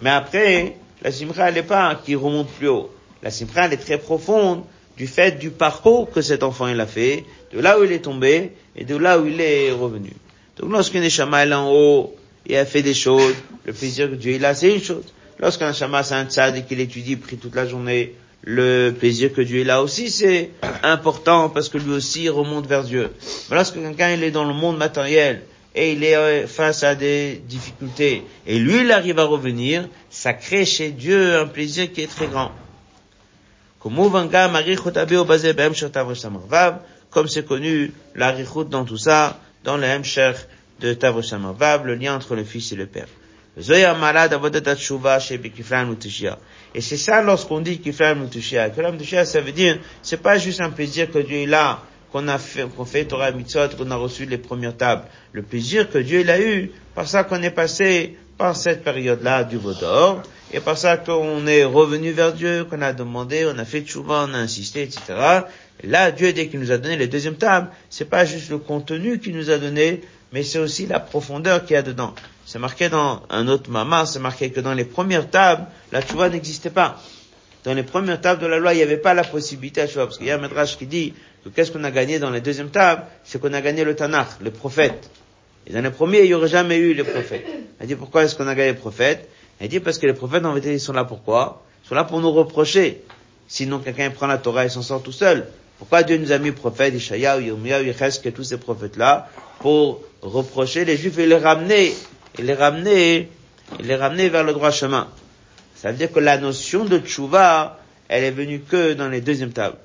[SPEAKER 1] mais après, la Simcha elle n'est pas qui remonte plus haut. La Simcha elle est très profonde du fait du parcours que cet enfant il a fait, de là où il est tombé et de là où il est revenu. Donc lorsqu'un Neshama est en haut et a fait des choses, le plaisir que Dieu il a, c'est une chose. Lorsqu'un Neshama c'est un tzad et qu'il étudie, prie toute la journée, le plaisir que Dieu est là aussi, c'est important parce que lui aussi remonte vers Dieu. Mais lorsque quelqu'un il est dans le monde matériel et il est euh, face à des difficultés et lui il arrive à revenir, ça crée chez Dieu un plaisir qui est très grand. Comme c'est connu, la dans tout ça, dans le Hemsher de Tavoshamavav, le lien entre le fils et le père. Et c'est ça lorsqu'on dit Kiflam Mutushia. Kiflam Mutushia, ça veut dire, c'est pas juste un plaisir que Dieu est a, qu'on a fait, qu'on fait Torah Mitzvot, qu'on a reçu les premières tables. Le plaisir que Dieu il a eu, par ça qu'on est passé par cette période-là du Vaudor, et par ça qu'on est revenu vers Dieu, qu'on a demandé, on a fait tchouva, on a insisté, etc. Et là, Dieu, dès qu'il nous a donné les deuxièmes tables, c'est pas juste le contenu qu'il nous a donné, mais c'est aussi la profondeur qu'il y a dedans. C'est marqué dans un autre mama, c'est marqué que dans les premières tables, la tchouva n'existait pas. Dans les premières tables de la loi, il n'y avait pas la possibilité à tchouva, parce qu'il y a un médrage qui dit que qu'est-ce qu'on a gagné dans les deuxièmes tables, c'est qu'on a gagné le Tanakh, le prophète. Et dans les premiers, il n'y aurait jamais eu les prophètes. Elle dit pourquoi est-ce qu'on a gagné les prophètes? Elle dit parce que les prophètes, en vérité, ils sont là pourquoi Ils sont là pour nous reprocher. Sinon, quelqu'un prend la Torah et s'en sort tout seul. Pourquoi Dieu nous a mis prophètes, Ishaïa, Yirmiya, et tous ces prophètes-là, pour reprocher les Juifs et les ramener, et les ramener, et les ramener vers le droit chemin. Ça veut dire que la notion de tchouva, elle est venue que dans les deuxièmes tables.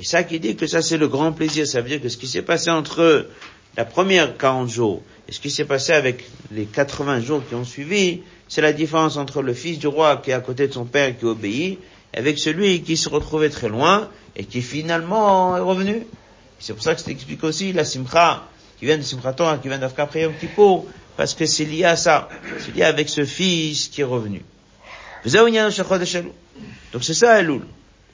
[SPEAKER 1] Et ça qui dit que ça c'est le grand plaisir, ça veut dire que ce qui s'est passé entre la première 40 jours et ce qui s'est passé avec les 80 jours qui ont suivi, c'est la différence entre le fils du roi qui est à côté de son père et qui obéit, avec celui qui se retrouvait très loin et qui finalement est revenu. C'est pour ça que c'est explique aussi la simcha qui vient de Simchat qui vient d'Afka Yom parce que c'est lié à ça. C'est lié avec ce fils qui est revenu. Donc c'est ça Elul.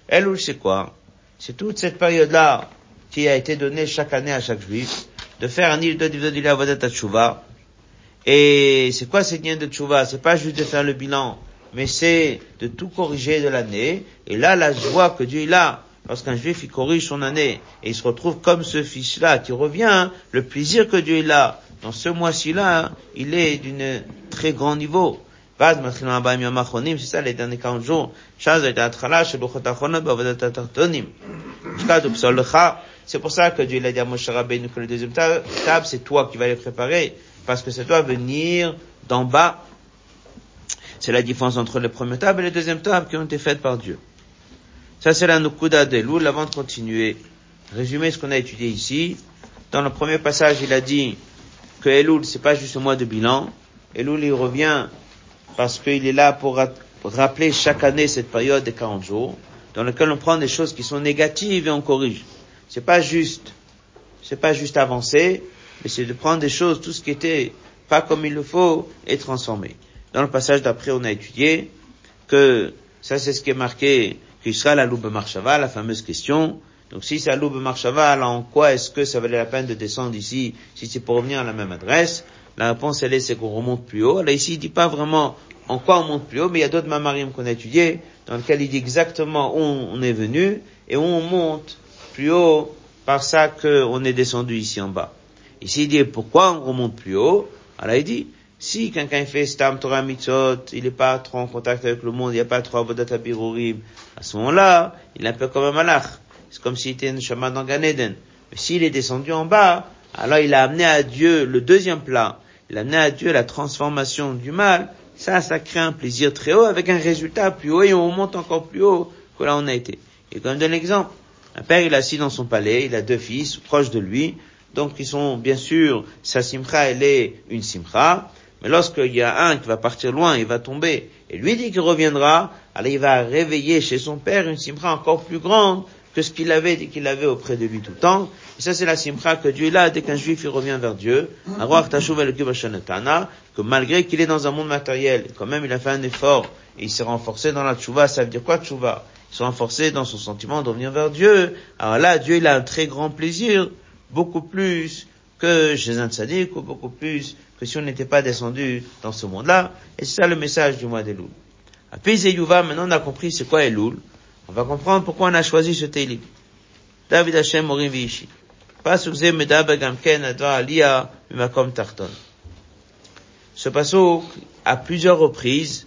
[SPEAKER 1] Elul c'est quoi? C'est toute cette période-là qui a été donnée chaque année à chaque juif de faire un île de Tshuva Et c'est quoi cette lien de tchouva C'est pas juste de faire le bilan, mais c'est de tout corriger de l'année. Et là, la joie que Dieu il a, lorsqu'un juif il corrige son année, et il se retrouve comme ce fils-là qui revient, le plaisir que Dieu il a dans ce mois-ci-là, il est d'une très grand niveau. c'est ça les derniers 40 jours. C'est pour ça que Dieu l'a dit à Moshe Rabbeinu que le deuxième table, c'est toi qui vas les préparer, parce que c'est toi venir d'en bas. C'est la différence entre le premier table et le deuxième table qui ont été faites par Dieu. Ça, c'est la Nukuda de Loul avant de continuer. Résumer ce qu'on a étudié ici. Dans le premier passage, il a dit que Elul, c'est pas juste un mois de bilan. Elul, il revient parce qu'il est là pour rappeler chaque année cette période de 40 jours, dans laquelle on prend des choses qui sont négatives et on corrige. C'est pas juste, c'est pas juste avancer, mais c'est de prendre des choses, tout ce qui était pas comme il le faut, et transformer. Dans le passage d'après, on a étudié que ça, c'est ce qui est marqué sera la loupe marchava, la fameuse question. Donc si c'est la loupe marchava, alors en quoi est-ce que ça valait la peine de descendre ici si c'est pour revenir à la même adresse? La réponse elle est c'est qu'on remonte plus haut. Là ici il dit pas vraiment en quoi on monte plus haut, mais il y a d'autres mamarim qu'on a étudiés dans lesquels il dit exactement où on est venu et où on monte plus haut par ça qu'on est descendu ici en bas. Ici il dit pourquoi on remonte plus haut? Alors il dit si quelqu'un fait Stam Torah Mitzot, il n'est pas trop en contact avec le monde, il n'y a pas trop Abirurim, à ce moment-là, il est un peu comme un malach. C'est comme s'il était un chemin dans Gan. Mais s'il est descendu en bas, alors il a amené à Dieu le deuxième plat. Il a amené à Dieu la transformation du mal. Ça, ça crée un plaisir très haut avec un résultat plus haut et on monte encore plus haut que là on a été. Et comme donne l'exemple, un père il est assis dans son palais, il a deux fils proches de lui, donc ils sont bien sûr, sa simcha elle est une simcha, mais lorsqu'il y a un qui va partir loin, il va tomber, et lui dit qu'il reviendra, alors il va réveiller chez son père une simcha encore plus grande que ce qu'il avait qu'il avait auprès de lui tout le temps. Et ça, c'est la simcha que Dieu a dès qu'un juif il revient vers Dieu. Que malgré qu'il est dans un monde matériel, quand même il a fait un effort et il s'est renforcé dans la tchouva. Ça veut dire quoi tchouva? Il s'est renforcé dans son sentiment de revenir vers Dieu. Alors là, Dieu il a un très grand plaisir, beaucoup plus que chez un tzaddik ou beaucoup plus que si on n'était pas descendu dans ce monde-là. Et c'est ça le message du mois d'Elul. Après Yuva, maintenant on a compris c'est quoi Elul. On va comprendre pourquoi on a choisi ce Teilim. David Hashem Morim Vishi. Ce pasuk, à plusieurs reprises,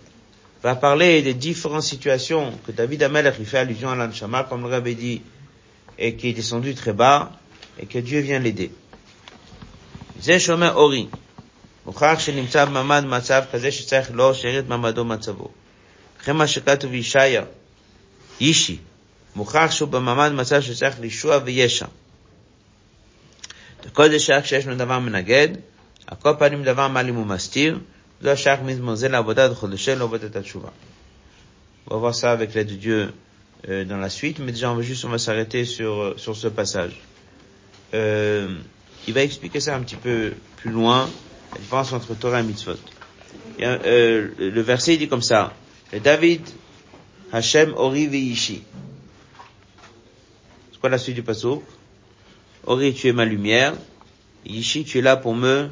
[SPEAKER 1] va parler des différentes situations que David Amalek fait allusion à l'Anshama, comme le Rabbi dit, et qui est descendu très bas, et que Dieu vient l'aider. Ori. Mamad Matzav Kazesh Mamado Matzavo. אישי, מוכרח שהוא במעמד מצב שצריך לישוע וישע. כל זה שייך כשיש לנו דבר מנגד, על כל פנים דבר מעלים ומסתיר, זה שייך מזמון זה לעבודת חודשי לעבודת התשובה. On va voir ça avec l'aide de Dieu euh, dans la suite, mais déjà on va juste on va s'arrêter sur sur ce passage. Euh, il va expliquer ça un petit peu plus loin la différence entre Torah et Mitzvot. euh, le verset dit comme ça, David, Hashem, Ori, Veishi. C'est quoi la suite du passage Ori, tu es ma lumière, Yishi, tu es là pour me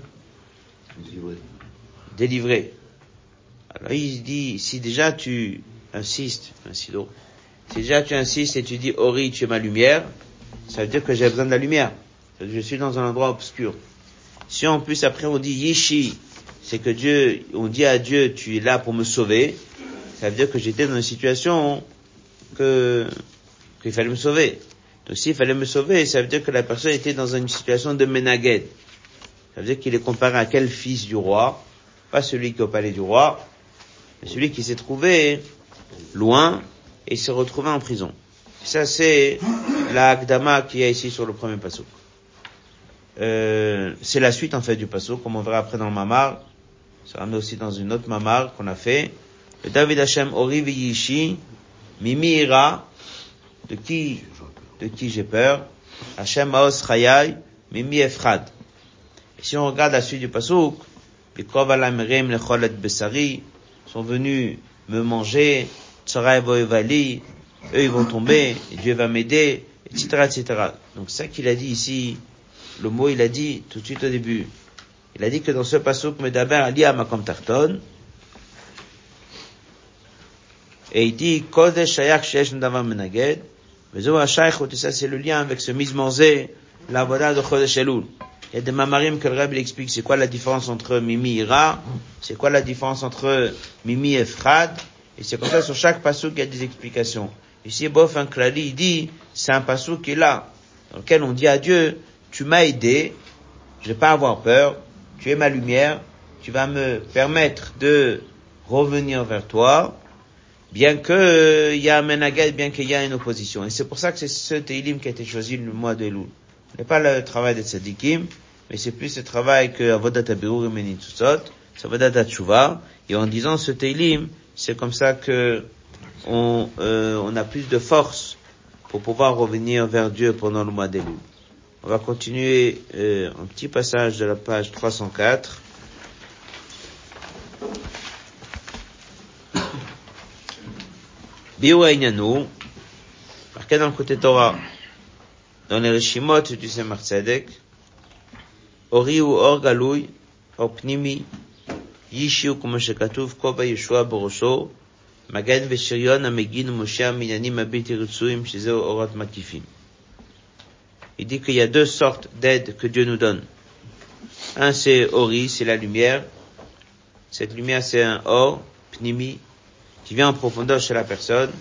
[SPEAKER 1] délivrer. Alors il dit, si déjà tu insistes, ainsi si déjà tu insistes et tu dis Ori, tu es ma lumière, ça veut dire que j'ai besoin de la lumière. Je suis dans un endroit obscur. Si en plus après on dit Yishi, c'est que Dieu, on dit à Dieu, tu es là pour me sauver, ça veut dire que j'étais dans une situation que, qu'il fallait me sauver. Donc s'il fallait me sauver, ça veut dire que la personne était dans une situation de ménagède. Ça veut dire qu'il est comparé à quel fils du roi, pas celui qui est au palais du roi, mais celui qui s'est trouvé loin et s'est retrouvé en prison. Ça c'est la Agdama qui est ici sur le premier passage. Euh, c'est la suite en fait du passo, comme on verra après dans le mamar. Ça ramène aussi dans une autre mamar qu'on a fait. Le David Hashem Ori Yishi, Mimi Ira, de qui, de qui j'ai peur? Hashem Maos Chayai, Mimi Efrad. Et si on regarde la suite du pasouk, les Kovalamerim Lecholet Besari sont venus me manger, Tsarai Voevali, eux ils vont tomber, Dieu va m'aider, etc., etc. Donc ça qu'il a dit ici, le mot il a dit tout de suite au début, Il a dit que dans ce pasuk Medaber Aliyah Makom Tarton, et il dit Kodesh Shayach Shesh ça c'est le lien avec ce mismonzé, la voda de Chodesh Elul. Il y a des mamarim que le Rebbe explique c'est quoi la différence entre Mimi et Ira, c'est quoi la différence entre Mimi et Frad, et c'est comme ça sur chaque pasuk il y a des explications. Ici, Bof Klali, il dit, c'est un pasuk qui est là, dans lequel on dit à Dieu, tu m'as aidé, je vais pas avoir peur, tu es ma lumière, tu vas me permettre de revenir vers toi, bien que euh, il y a un menagad, bien qu'il y a une opposition. Et c'est pour ça que c'est ce Teilim qui a été choisi le mois de Elul. Ce n'est pas le travail des tzadikim, mais c'est plus le travail que Avodat Abirur et Menitutzot, c'est Avodat Tshuva. Et en disant ce Teilim, c'est comme ça que on, euh, on a plus de force pour pouvoir revenir vers Dieu pendant le mois d'Elul. On va continuer euh, un petit passage de la page 304. Bio marqué dans le côté Torah, dans les Rishimot du Semar Tzedek, Ori ou Or Galoui, Or Pnimi, Yishi Koba Yeshua Borosho, Magan Veshirion, Amegin, Moshe, Minanim, Abiti Ritsuim, Shizeo Orot Makifim. Il dit qu'il y a deux sortes d'aides que Dieu nous donne. Un c'est Ori, c'est la lumière. Cette lumière c'est un Or, Pnimi, qui vient en profondeur chez la personne.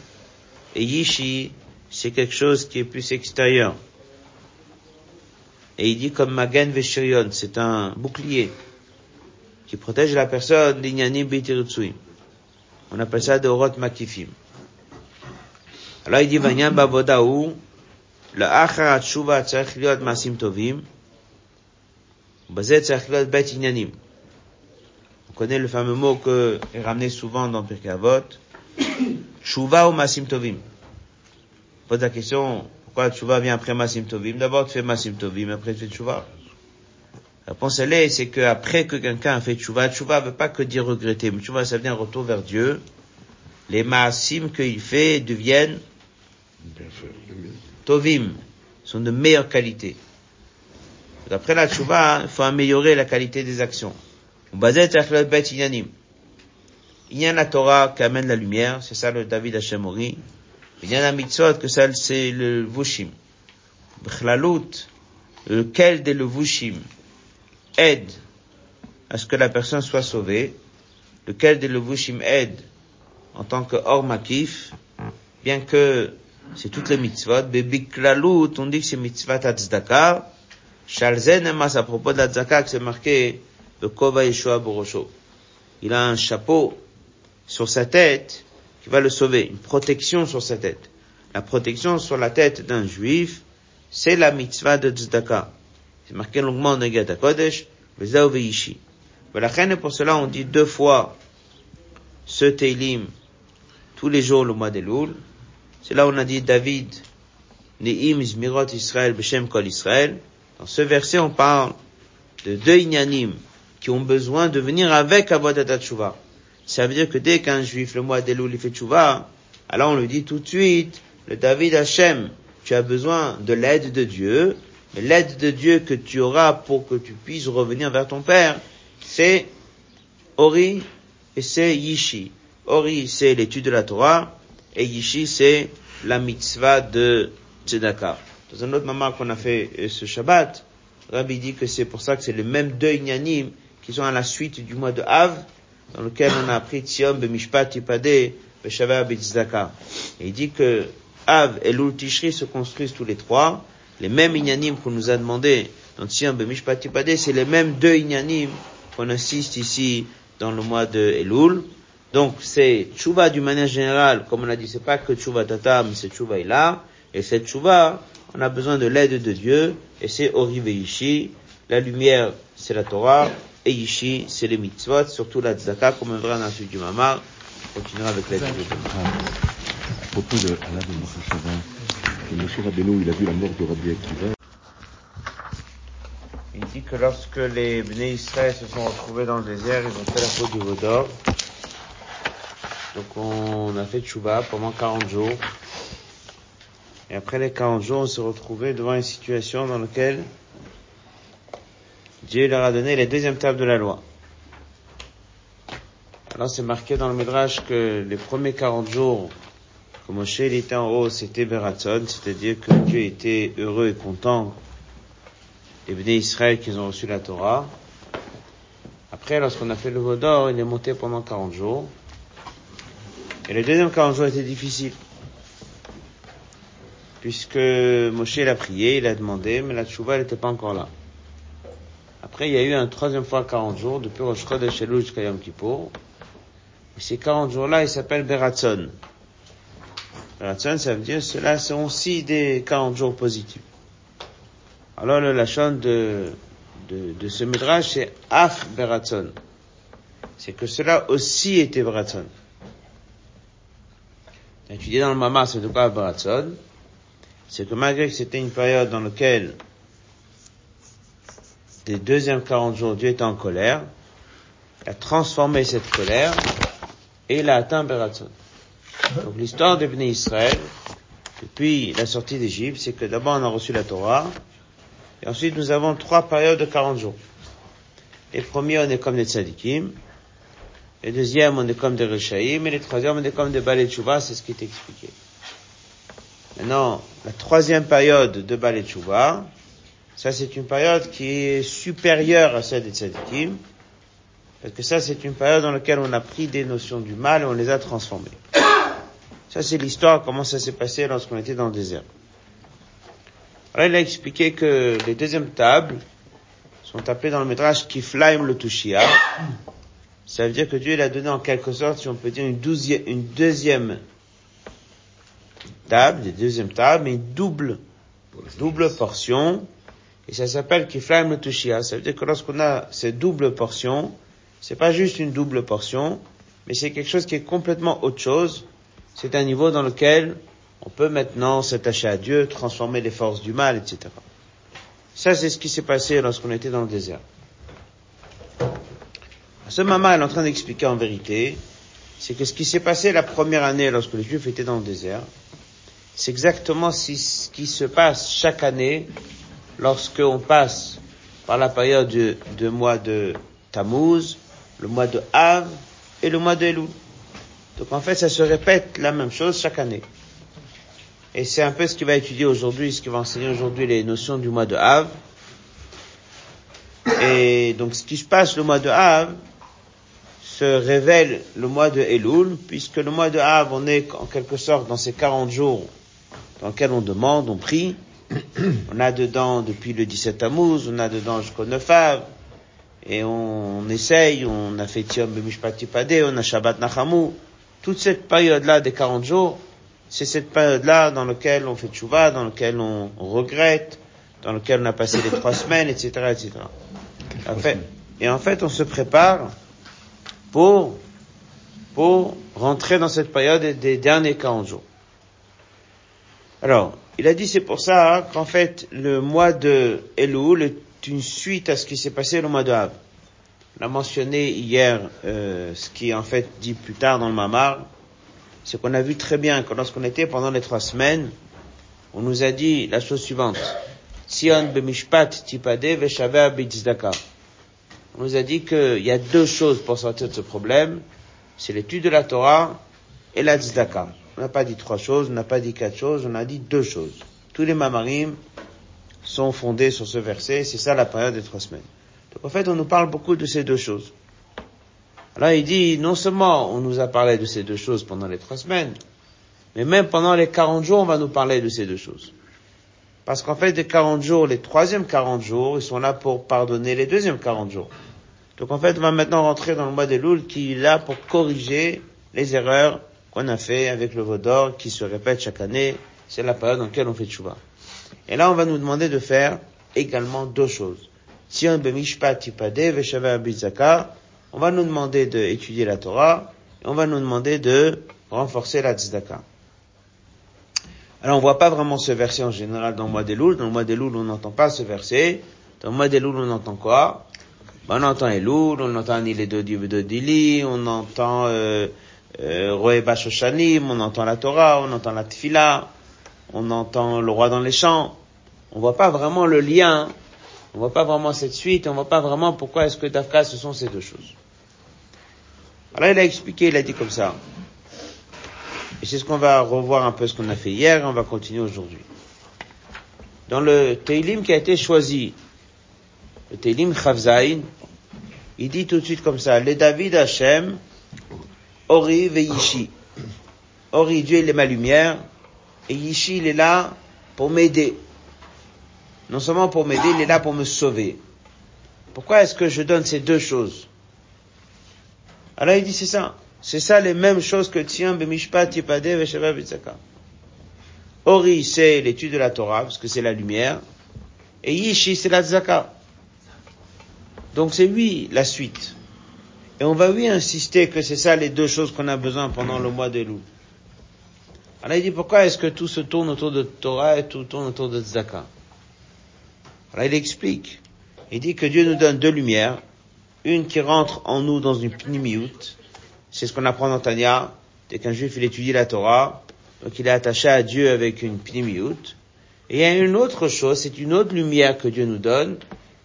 [SPEAKER 1] Et Yishi, c'est quelque chose qui est plus extérieur. Et il dit comme Magan Veshirion, c'est un bouclier qui protège la personne d'Inyanim Bitirutsuim. On appelle ça de Orot Makifim. Alors il dit Vanyam Bavodaou, le Acharat Shuva tzarech liot Masim Tovim, Bazet tzarech liot Bet. On connaît le fameux mot que est ramené souvent dans Pirkei Avot, Tshuva ou Masim Tovim? Pose la question, pourquoi Tshuva vient après Masim Tovim? D'abord tu fais Masim Tovim, après tu fais Tshuva. La réponse elle est, c'est qu'après que quelqu'un a fait Tshuva, Tshuva veut pas que dire regretter, mais Tshuva ça vient un retour vers Dieu. Les Maasim qu'il fait deviennent Tovim, sont de meilleure qualité. Après la Tshuva, il faut améliorer la qualité des actions. Il y a la Torah qui amène la lumière, c'est ça le David Hashemori. Il y a la mitzvot, que ça c'est le Vushim. Lequel des le Vushim aide à ce que la personne soit sauvée, lequel des le Vushim aide en tant que hors makif, bien que c'est toutes les mitzvot, Bebiklalut, on dit que c'est mitzvot tzedaka, Shalzen à propos de la que c'est marqué le Kova Yeshua Borosho. Il a un chapeau sur sa tête qui va le sauver, une protection sur sa tête. La protection sur la tête d'un juif, c'est la mitzvah de Tzedaka. C'est marqué longuement dans Gata Kodesh, Vezao. Et pour cela, on dit deux fois ce Teilim tous les jours le mois d'Elul. C'est là où on a dit David, Ne'im Zmirot Israël, Beshem Kol Israël. Dans ce verset, on parle de deux inyanim qui ont besoin de venir avec Avodat Tshuva. Ça veut dire que dès qu'un juif, le mois d'Elul, il fait Tshuva, alors on lui dit tout de suite, le David Hashem, tu as besoin de l'aide de Dieu, mais l'aide de Dieu que tu auras pour que tu puisses revenir vers ton Père, c'est Ori et c'est Yishi. Ori, c'est l'étude de la Torah, et Yishi, c'est la mitzvah de Tzedaka. Dans un autre moment qu'on a fait euh, ce Shabbat, Rabbi dit que c'est pour ça que c'est les mêmes deux inyanim qui sont à la suite du mois de Av, dans lequel on a appris Tzion b'mishpat yipade b'shavah b'tzdaka. Et il dit que Av et Lul Tishri se construisent tous les trois. Les mêmes inyanim qu'on nous a demandé dans Tzion b'mishpat yipade, c'est les mêmes deux inyanim qu'on assiste ici dans le mois de Elul. Donc c'est Tshuva d'une manière générale, comme on a dit, c'est pas que Tshuva Tata, mais c'est Tshuva là. Et cette Tshuva, on a besoin de l'aide de Dieu, et c'est Orive. La lumière, c'est la Torah, et Yishi, c'est les mitzvot, surtout la Tzaka, comme on verra dans la suite du Mamar. On continuera avec l'aide de Dieu.
[SPEAKER 2] À propos de Alain de Moshe Moshe Rabbeinu, il a vu la mort de Rabbi Akiva.
[SPEAKER 1] Il dit que lorsque les Bnei Israël se sont retrouvés dans le désert, ils ont fait la faute du Vaudor. Donc on a fait Tchouba pendant 40 jours. Et après les 40 jours, on s'est retrouvé devant une situation dans laquelle Dieu leur a donné les deuxièmes tables de la loi. Alors c'est marqué dans le Midrash que les premiers 40 jours que Moshe était en haut, c'était Beratzon, c'est-à-dire que Dieu était heureux et content des bénis Israël qu'ils ont reçu la Torah. Après, lorsqu'on a fait le Vaudor, il est monté pendant 40 jours. Et les deuxièmes 40 jours étaient difficiles. Puisque Moshe l'a prié, il a demandé, mais la tchouva n'était pas encore là. Après, il y a eu un troisième fois 40 jours, depuis Rosh Chodesh Elul jusqu'à Yom Kippour. Et ces 40 jours-là, ils s'appellent Beratzon. Beratzon, ça veut dire, cela sont aussi des 40 jours positifs. Alors, le lachon de, de, de ce midrash, c'est Af Beratzon. C'est que cela aussi était Beratzon. Étudié dans le Mama, c'est de quoi Beratzon? C'est que malgré que c'était une période dans laquelle des deuxièmes 40 jours, Dieu était en colère, a transformé cette colère et il a atteint Beratzon. Donc l'histoire des Bnei Israël, depuis la sortie d'Égypte, c'est que d'abord on a reçu la Torah, et ensuite nous avons trois périodes de 40 jours. Les premiers, on est comme des tzadikim, les deuxièmes, on est comme des Rechaïm, et les troisièmes, on est comme des Tshuva, c'est ce qui est expliqué. Maintenant, la troisième période de Tshuva, ça c'est une période qui est supérieure à celle des tzadikim, parce que ça, c'est une période dans laquelle on a pris des notions du mal et on les a transformées. Ça, c'est l'histoire, comment ça s'est passé lorsqu'on était dans le désert. Alors, il a expliqué que les deuxièmes tables sont appelées dans le métrage Kiflaim le Tushia. Ça veut dire que Dieu l'a donné en quelque sorte, si on peut dire, une, douzième, une deuxième table, des deuxièmes tables, mais une double, double portion. Et ça s'appelle Kiflaim Tushia. Ça veut dire que lorsqu'on a ces doubles portions, c'est pas juste une double portion, mais c'est quelque chose qui est complètement autre chose. C'est un niveau dans lequel on peut maintenant s'attacher à Dieu, transformer les forces du mal, etc. Ça, c'est ce qui s'est passé lorsqu'on était dans le désert. Ce maman est en train d'expliquer en vérité, c'est que ce qui s'est passé la première année lorsque les Juifs étaient dans le désert, c'est exactement ce qui se passe chaque année lorsqu'on passe par la période de, de mois de Tammuz, le mois de Av et le mois de Elul. Donc en fait, ça se répète la même chose chaque année. Et c'est un peu ce qu'il va étudier aujourd'hui, ce qu'il va enseigner aujourd'hui les notions du mois de Av. Et donc ce qui se passe le mois de Av se révèle le mois de Elul, puisque le mois de Av, on est en quelque sorte dans ces 40 jours dans lesquels on demande, on prie. On a dedans depuis le 17 Tammuz, on a dedans jusqu'au 9 Av, et on, on essaye, on a fait Tiom Bemishpatipade, on a Shabbat Nachamu. Toute cette période-là des 40 jours, c'est cette période-là dans laquelle on fait tchouva, dans laquelle on, on, regrette, dans laquelle on a passé les trois semaines, etc., etc. En fait, et en fait, on se prépare pour, pour rentrer dans cette période des derniers 40 jours. Alors, il a dit c'est pour ça hein, qu'en fait, le mois de Elul est une suite à ce qui s'est passé le mois de Av. On a mentionné hier euh, ce qui est en fait dit plus tard dans le Mamar, c'est qu'on a vu très bien que lorsqu'on était pendant les trois semaines, on nous a dit la chose suivante. Sion bemishpat tipade bitzdaka. On nous a dit qu'il y a deux choses pour sortir de ce problème. C'est l'étude de la Torah et la tzedaka. On n'a pas dit trois choses, on n'a pas dit quatre choses, on a dit deux choses. Tous les mamarim sont fondés sur ce verset, c'est ça la période des trois semaines. Donc en fait, on nous parle beaucoup de ces deux choses. Alors il dit, non seulement on nous a parlé de ces deux choses pendant les trois semaines, mais même pendant les 40 jours, on va nous parler de ces deux choses. Parce qu'en fait, les 40 jours, les troisièmes 40 jours, ils sont là pour pardonner les deuxièmes 40 jours. Donc en fait, on va maintenant rentrer dans le mois des Loul qui est là pour corriger les erreurs qu'on a fait avec le Vaudor qui se répète chaque année. C'est la période dans laquelle on fait tchouva. Et là, on va nous demander de faire également deux choses. Si on on va nous demander d'étudier la Torah, et on va nous demander de renforcer la tzedaka. Alors on voit pas vraiment ce verset en général dans le mois des Loul. Dans le mois des Loul, on n'entend pas ce verset. Dans le mois des Loul, on entend quoi? Ben, On entend Elul, on entend Nile de Dili, on entend euh, euh, Roé Bashoshanim, on entend la Torah, on entend la Tfila, on entend le roi dans les champs. On voit pas vraiment le lien On voit pas vraiment cette suite, on voit pas vraiment pourquoi est-ce que Dafka ce sont ces deux choses. Alors il a expliqué, il a dit comme ça. Et c'est ce qu'on va revoir un peu ce qu'on a fait hier, et on va continuer aujourd'hui. Dans le Teilim qui a été choisi, le Teilim Chavzaïn, il dit tout de suite comme ça, les David Hashem, Ori Veishi. Ori, Dieu, il est ma lumière, et Yishi, il est là pour m'aider. Non seulement pour m'aider, il est là pour me sauver. Pourquoi est-ce que je donne ces deux choses? Alors il dit c'est ça. C'est ça les mêmes choses que tient Bemishpat Yipade Vesheva. Ori, c'est l'étude de la Torah, parce que c'est la lumière. Et Yishi, c'est la Tzaka. Donc c'est lui la suite. Et on va oui insister que c'est ça les deux choses qu'on a besoin pendant le mois de loups. Alors il dit pourquoi est-ce que tout se tourne autour de Torah et tout tourne autour de Tzaka Alors il explique. Il dit que Dieu nous donne deux lumières, une qui rentre en nous dans une pnimiout, c'est ce qu'on apprend dans Tanya, dès qu'un juif il étudie la Torah, donc il est attaché à Dieu avec une pnimiout. Et il y a une autre chose, c'est une autre lumière que Dieu nous donne,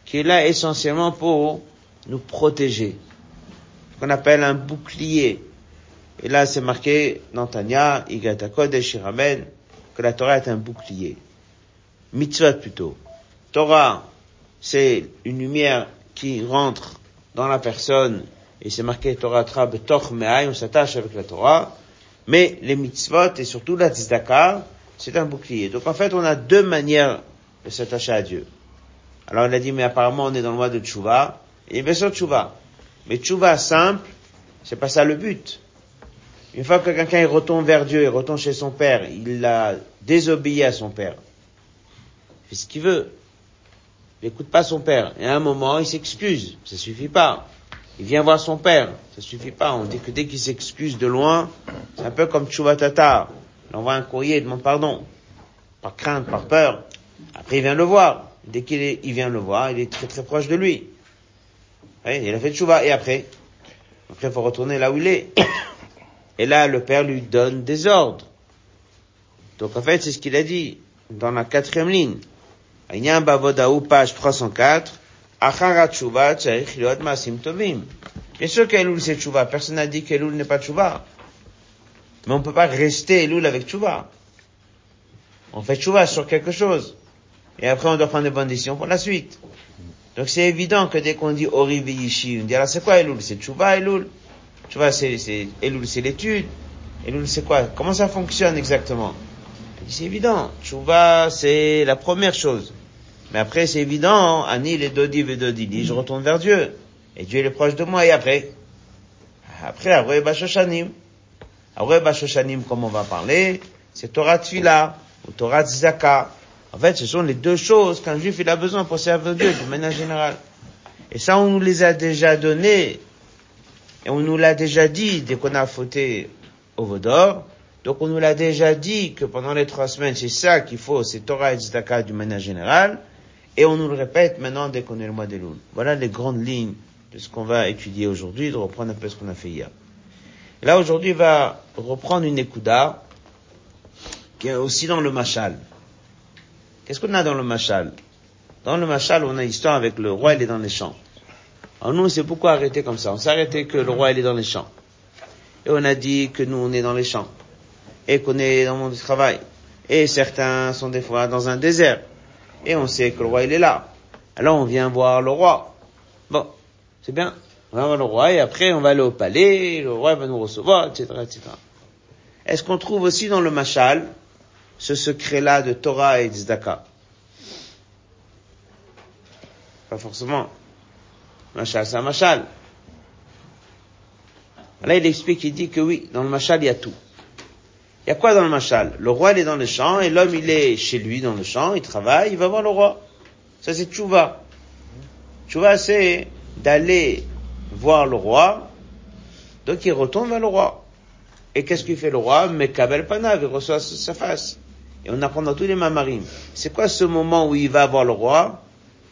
[SPEAKER 1] qui est là essentiellement pour nous protéger. Qu'on appelle un bouclier. Et là, c'est marqué dans Tanya, et Shiramen, que la Torah est un bouclier. Mitzvot plutôt. Torah, c'est une lumière qui rentre dans la personne, et c'est marqué Torah Trab Toch Me'ay, on s'attache avec la Torah. Mais les mitzvot et surtout la tzedaka, c'est un bouclier. Donc en fait, on a deux manières de s'attacher à Dieu. Alors on a dit, mais apparemment on est dans le mois de Tchouva, et bien sûr Tchouva. Mais Tchouva simple, c'est pas ça le but. Une fois que quelqu'un il retourne vers Dieu, il retourne chez son père, il a désobéi à son père. Il fait ce qu'il veut. Il n'écoute pas son père. Et à un moment, il s'excuse. Ça suffit pas. Il vient voir son père. Ça suffit pas. On dit que dès qu'il s'excuse de loin, c'est un peu comme Tchouva Tata. Il envoie un courrier, il demande pardon. Par crainte, par peur. Après, il vient le voir. Dès qu'il il vient le voir, il est très très proche de lui. Il a fait Tchouva. Et après? Après, il faut retourner là où il est. Et là, le père lui donne des ordres. Donc en fait, c'est ce qu'il a dit dans la quatrième ligne. Aïnyan Bavodaou, page 304. Acharat maasim tovim. Bien sûr qu'Elul c'est Tshuva. Personne n'a dit qu'Elul n'est pas Tshuva. Mais on peut pas rester Elul avec Tshuva. On fait Tshuva sur quelque chose. Et après, on doit prendre des bonnes décisions pour la suite. Donc c'est évident que dès qu'on dit Ori Veyishi, on dit c'est quoi Elul? C'est Tshuva Elul? Vois, c'est, Elul, c'est l'étude. Elul, c'est quoi? Comment ça fonctionne exactement? C'est évident. Tchouva, c'est la première chose. Mais après, c'est évident. Ani, les Dodi, Vedodili, je retourne vers Dieu. Et Dieu est proche de moi. Et après? Après, Aroé Bashoshanim. Aroé Bashoshanim, comme on va parler, c'est Torah Tfila ou Torah Tzaka. En fait, ce sont les deux choses qu'un juif il a besoin pour servir Dieu, de manière générale. Et ça, on nous les a déjà donnés et on nous l'a déjà dit dès qu'on a fauté au Vaudor. Donc on nous l'a déjà dit que pendant les trois semaines, c'est ça qu'il faut, c'est Torah et Tzedaka d'une manière générale. Et on nous le répète maintenant dès qu'on est le mois des Loul. Voilà les grandes lignes de ce qu'on va étudier aujourd'hui, de reprendre un peu ce qu'on a fait hier. Là aujourd'hui, il va reprendre une écouda qui est aussi dans le Machal. Qu'est-ce qu'on a dans le Machal? Dans le Machal, on a l'histoire avec le roi, il est dans les champs. Alors nous, on s'est beaucoup arrêté comme ça. On s'est arrêté que le roi, il est dans les champs. Et on a dit que nous, on est dans les champs. Et qu'on est dans le monde du travail. Et certains sont des fois dans un désert. Et on sait que le roi, il est là. Alors on vient voir le roi. Bon, c'est bien. On va voir le roi et après on va aller au palais, le roi va nous recevoir, etc., etc. Est-ce qu'on trouve aussi dans le machal ce secret-là de Torah et de Tzedaka Pas forcément. Machal, c'est un machal. Là, il explique, il dit que oui, dans le machal, il y a tout. Il y a quoi dans le machal? Le roi, il est dans le champ, et l'homme, il est chez lui dans le champ, il travaille, il va voir le roi. Ça, c'est tchouva. Tchouva, c'est d'aller voir le roi, donc il retourne vers le roi. Et qu'est-ce qu'il fait le roi? Mekabel Panav, il reçoit sa face. Et on apprend dans tous les mamarim. C'est quoi ce moment où il va voir le roi?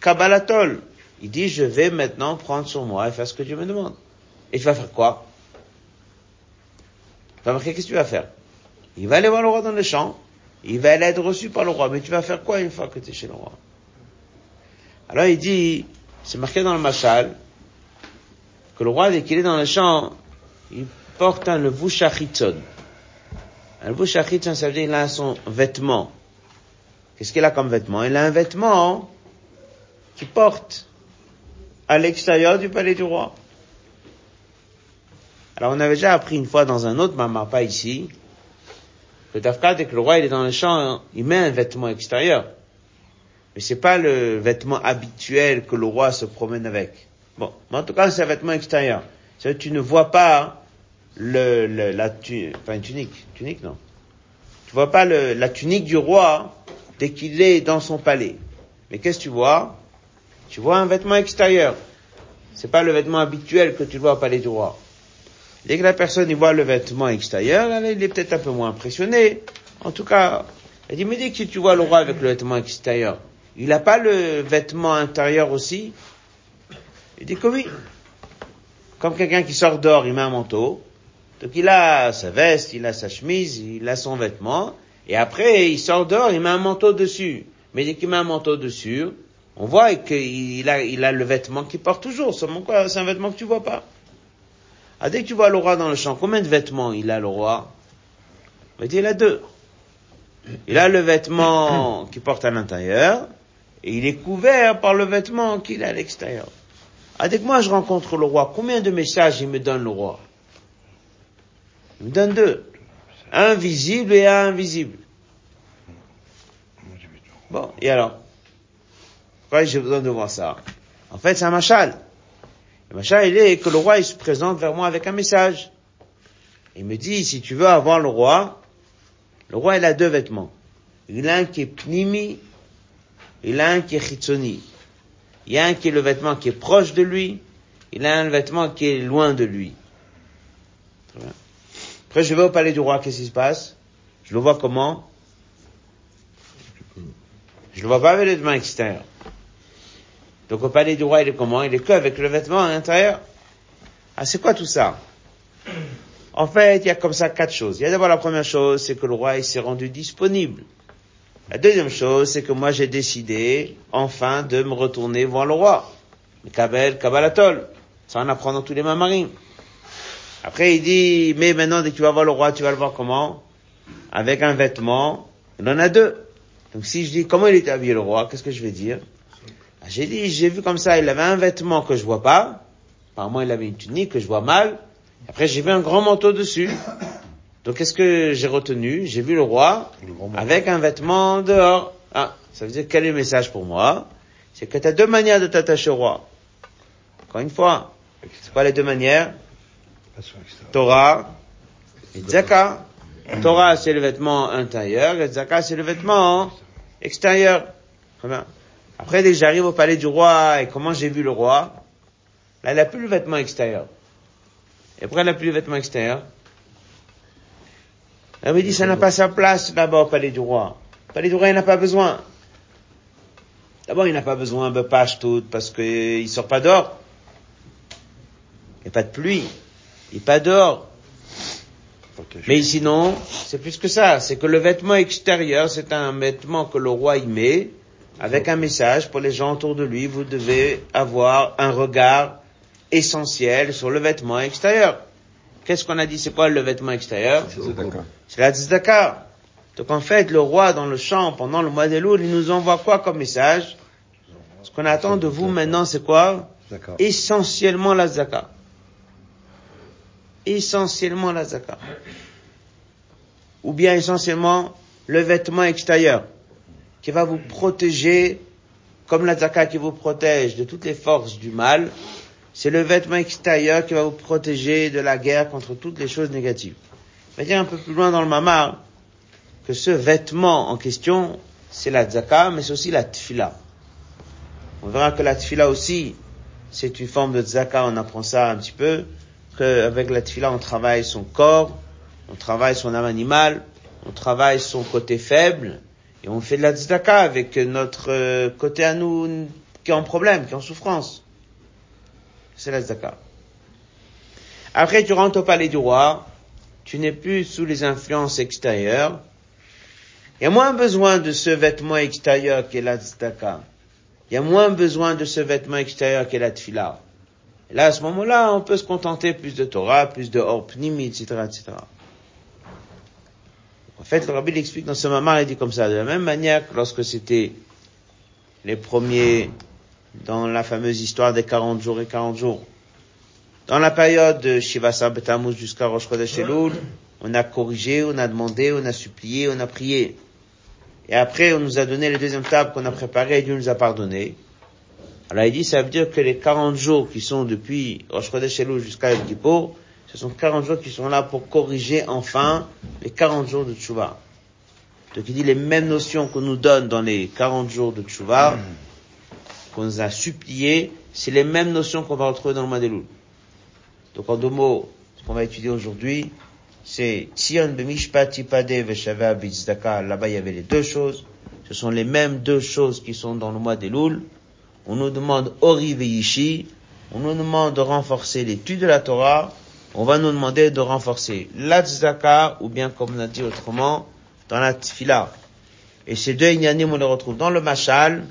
[SPEAKER 1] Kabbalatol. Il dit, je vais maintenant prendre sur moi et faire ce que Dieu me demande. Et tu vas faire quoi? Tu vas marquer, qu'est-ce que tu vas faire? Il va aller voir le roi dans les champs, il va aller être reçu par le roi, mais tu vas faire quoi une fois que tu es chez le roi? Alors il dit, c'est marqué dans le machal, que le roi, dès qu'il est dans le champ, il porte un levushachitson. Un levushachitson, ça veut dire qu'il a son vêtement. Qu'est-ce qu'il a comme vêtement? Il a un vêtement qu'il porte à l'extérieur du palais du roi. Alors on avait déjà appris une fois dans un autre maman, pas ici, que Dafka, dès que le roi il est dans le champ, il met un vêtement extérieur. Mais c'est pas le vêtement habituel que le roi se promène avec. Bon, mais en tout cas, c'est un vêtement extérieur. C'est tu ne vois pas le, le la tu, enfin tunique, tunique non. Tu vois pas le, la tunique du roi dès qu'il est dans son palais. Mais qu'est-ce que tu vois? Tu vois un vêtement extérieur. C'est pas le vêtement habituel que tu vois au palais du roi. Dès que la personne y voit le vêtement extérieur, elle, il est peut-être un peu moins impressionné. En tout cas, elle dit, mais dès que tu vois le roi avec le vêtement extérieur, il n'a pas le vêtement intérieur aussi? Il dit que oui. Comme quelqu'un qui sort dehors, il met un manteau. Donc il a sa veste, il a sa chemise, il a son vêtement. Et après, il sort dehors, il met un manteau dessus. Mais dès qu'il met un manteau dessus, on voit qu'il a, il a le vêtement qu'il porte toujours. Seulement quoi, c'est un vêtement que tu vois pas. Ah, dès que tu vois le roi dans le champ, combien de vêtements il a le roi? Il dit, il a deux. Il a le vêtement qu'il porte à l'intérieur, et il est couvert par le vêtement qu'il a à l'extérieur. Ah, dès que moi je rencontre le roi, combien de messages il me donne le roi? Il me donne deux. Un visible et un invisible. Bon, et alors? Pourquoi j'ai besoin de voir ça? En fait, c'est un machal. Le machal, il est que le roi, il se présente vers moi avec un message. Il me dit, si tu veux avoir le roi, le roi, il a deux vêtements. Il a un qui est pnimi, il a un qui est chitsoni. Il y a un qui est le vêtement qui est proche de lui, il a un vêtement qui est loin de lui. Après, je vais au palais du roi, qu'est-ce qui se passe? Je le vois comment? Je le vois pas avec le vêtement extérieur. Donc au palais du roi, il est comment? Il est que avec le vêtement à l'intérieur. Ah, c'est quoi tout ça? En fait, il y a comme ça quatre choses. Il y a d'abord la première chose, c'est que le roi il s'est rendu disponible. La deuxième chose, c'est que moi j'ai décidé enfin de me retourner voir le roi. Le Kabel, Kabalatol. Ça en apprend dans tous les mamarines. Après il dit, mais maintenant dès que tu vas voir le roi, tu vas le voir comment? Avec un vêtement. Il en a deux. Donc si je dis comment il était habillé le roi, qu'est-ce que je vais dire? Ah, J'ai dit, j'ai vu comme ça, il avait un vêtement que je vois pas. Apparemment il avait une tunique que je vois mal. Après j'ai vu un grand manteau dessus. Donc qu'est-ce que j'ai retenu? J'ai vu le roi avec un vêtement dehors. Ah, ça veut dire quel est le message pour moi? C'est que tu as deux manières de t'attacher au roi. Encore une fois, c'est quoi les deux manières Torah et Zaka. Torah c'est le vêtement intérieur et Zaka c'est le vêtement extérieur. Après, dès que j'arrive au palais du roi et comment j'ai vu le roi, là, il n'a plus le vêtement extérieur. Et après, il n'a plus le vêtement extérieur. Elle me dit, ça n'a pas sa place là-bas au palais du roi. Le palais du roi, il n'a pas besoin. D'abord, il n'a pas besoin de page toute parce qu'il sort pas dehors. Il n'y a pas de pluie. Il n'est pas dehors. Mais sinon, c'est plus que ça. C'est que le vêtement extérieur, c'est un vêtement que le roi y met avec un message pour les gens autour de lui. Vous devez avoir un regard essentiel sur le vêtement extérieur. Qu'est-ce qu'on a dit? C'est quoi le vêtement extérieur? C'est la tzedaka. Donc en fait, le roi dans le champ pendant le mois d'Elul, il nous envoie quoi comme message? Ce qu'on attend de vous maintenant, c'est quoi? Essentiellement la tzedaka. Essentiellement la tzedaka. Ou bien essentiellement le vêtement extérieur qui va vous protéger comme la tzedaka qui vous protège de toutes les forces du mal c'est le vêtement extérieur qui va vous protéger de la guerre contre toutes les choses négatives. On va dire un peu plus loin dans le mamar que ce vêtement en question, c'est la tzaka, mais c'est aussi la tfila. On verra que la tfila aussi, c'est une forme de tzaka, on apprend ça un petit peu, qu'avec la tfila, on travaille son corps, on travaille son âme animale, on travaille son côté faible, et on fait de la avec notre côté à nous qui est en problème, qui est en souffrance c'est la zakat. Après, tu rentres au palais du roi, tu n'es plus sous les influences extérieures. Il y a moins besoin de ce vêtement extérieur qui est la il y a moins besoin de ce vêtement extérieur qu'est la tfila. Là, à ce moment-là, on peut se contenter plus de Torah, plus de Orpnimi, etc., etc. En fait, le rabbi l'explique dans ce moment, il dit comme ça, de la même manière que lorsque c'était les premiers dans la fameuse histoire des 40 jours et 40 jours. Dans la période de Shivasa Betamuz jusqu'à Rosh Chodesh Elul, on a corrigé, on a demandé, on a supplié, on a prié. Et après, on nous a donné les deuxièmes tables qu'on a préparées et Dieu nous a pardonné. Alors il dit, ça veut dire que les 40 jours qui sont depuis Rosh Chodesh Elul jusqu'à Yom Kippur, ce sont 40 jours qui sont là pour corriger enfin les 40 jours de Tshuva. Donc il dit les mêmes notions qu'on nous donne dans les 40 jours de Tshuva, qu'on nous a supplié, c'est les mêmes notions qu'on va retrouver dans le Madeloul. Donc en deux mots, ce qu'on va étudier aujourd'hui, c'est Tzion b'mishpati pade veshava b'tzdaka. Là-bas, il y avait les deux choses. Ce sont les mêmes deux choses qui sont dans le mois des Loul. On nous demande Ori Yishi. On nous demande de renforcer l'étude de la Torah on va nous demander de renforcer la tzedaka, ou bien comme on a dit autrement, dans la tfila. Et ces deux ignanim, on les retrouve dans le machal.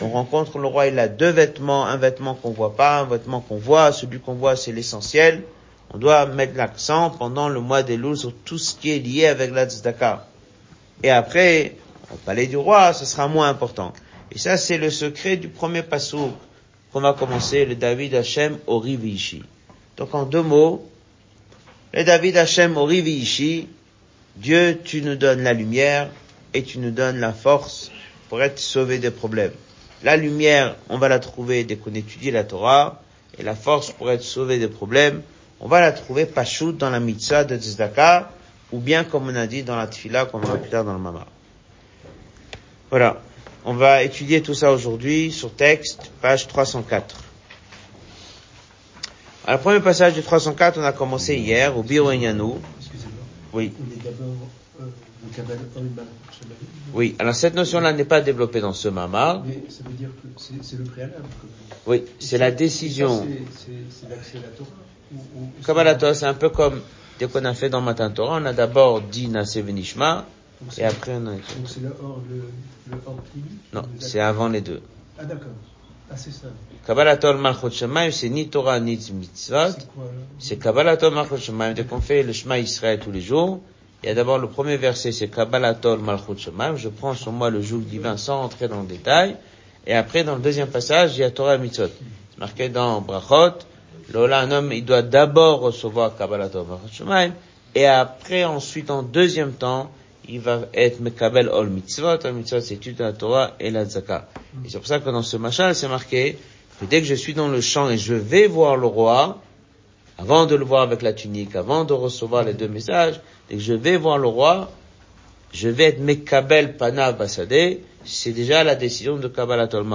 [SPEAKER 1] On rencontre le roi, il a deux vêtements, un vêtement qu'on voit pas, un vêtement qu'on voit. Celui qu'on voit, c'est l'essentiel. On doit mettre l'accent pendant le mois des loups sur tout ce qui est lié avec la. Et après, au palais du roi, ce sera moins important. Et ça, c'est le secret du premier passou qu'on va commencer, le David Hashem au Rivishi. Donc en deux mots, et David Hashem Orivi Ishi, Dieu, tu nous donnes la lumière et tu nous donnes la force pour être sauvé des problèmes. La lumière, on va la trouver dès qu'on étudie la Torah, et la force pour être sauvé des problèmes, on va la trouver pachout dans la mitzvah de Tzdaka, ou bien comme on a dit dans la tfila qu'on va plus tard dans le mama. Voilà. On va étudier tout ça aujourd'hui sur texte, page 304. Alors, le premier passage du 304, on a commencé hier, au Biro Excusez-moi. Oui. Euh, Oui, alors cette notion-là n'est pas développée dans ce Mamar.
[SPEAKER 4] Mais ça veut dire que c'est le préalable.
[SPEAKER 1] Oui, c'est la décision.
[SPEAKER 4] C'est l'accès à la Torah.
[SPEAKER 1] Torah, c'est un peu comme dès qu'on a fait dans Matan Torah, on a d'abord dit Naseh Venishma, et après on a... Donc
[SPEAKER 4] c'est le hors, le, le hors
[SPEAKER 1] Non, c'est avant les deux.
[SPEAKER 4] Ah d'accord. Ah, c'est ça.
[SPEAKER 1] Kabbalatol Malchut Shemaim, c'est ni Torah ni Mitzvot. C'est Kabbalatol Malchut Shemaim. Dès qu'on fait le Shema Israël tous les jours, il y a d'abord le premier verset, c'est Kabbalatol Malchut Shemaim. Je prends sur moi le joug divin sans entrer dans le détail. Et après, dans le deuxième passage, il y a Torah et Mitzvot. C'est marqué dans Brachot. Lola, un homme, il doit d'abord recevoir Kabbalatol Malchut Shemaim. Et après, ensuite, en deuxième temps, il va être Mekabel Ol Mitzvot. Ol Mitzvot, c'est l'étude de la Torah et la Zaka. Et c'est pour ça que dans ce machin, c'est marqué que dès que je suis dans le champ et je vais voir le roi, avant de le voir avec la tunique, avant de recevoir les deux messages, dès que je vais voir le roi, je vais être Mekabel Panav Basade, c'est déjà la décision de Kabbalat Ol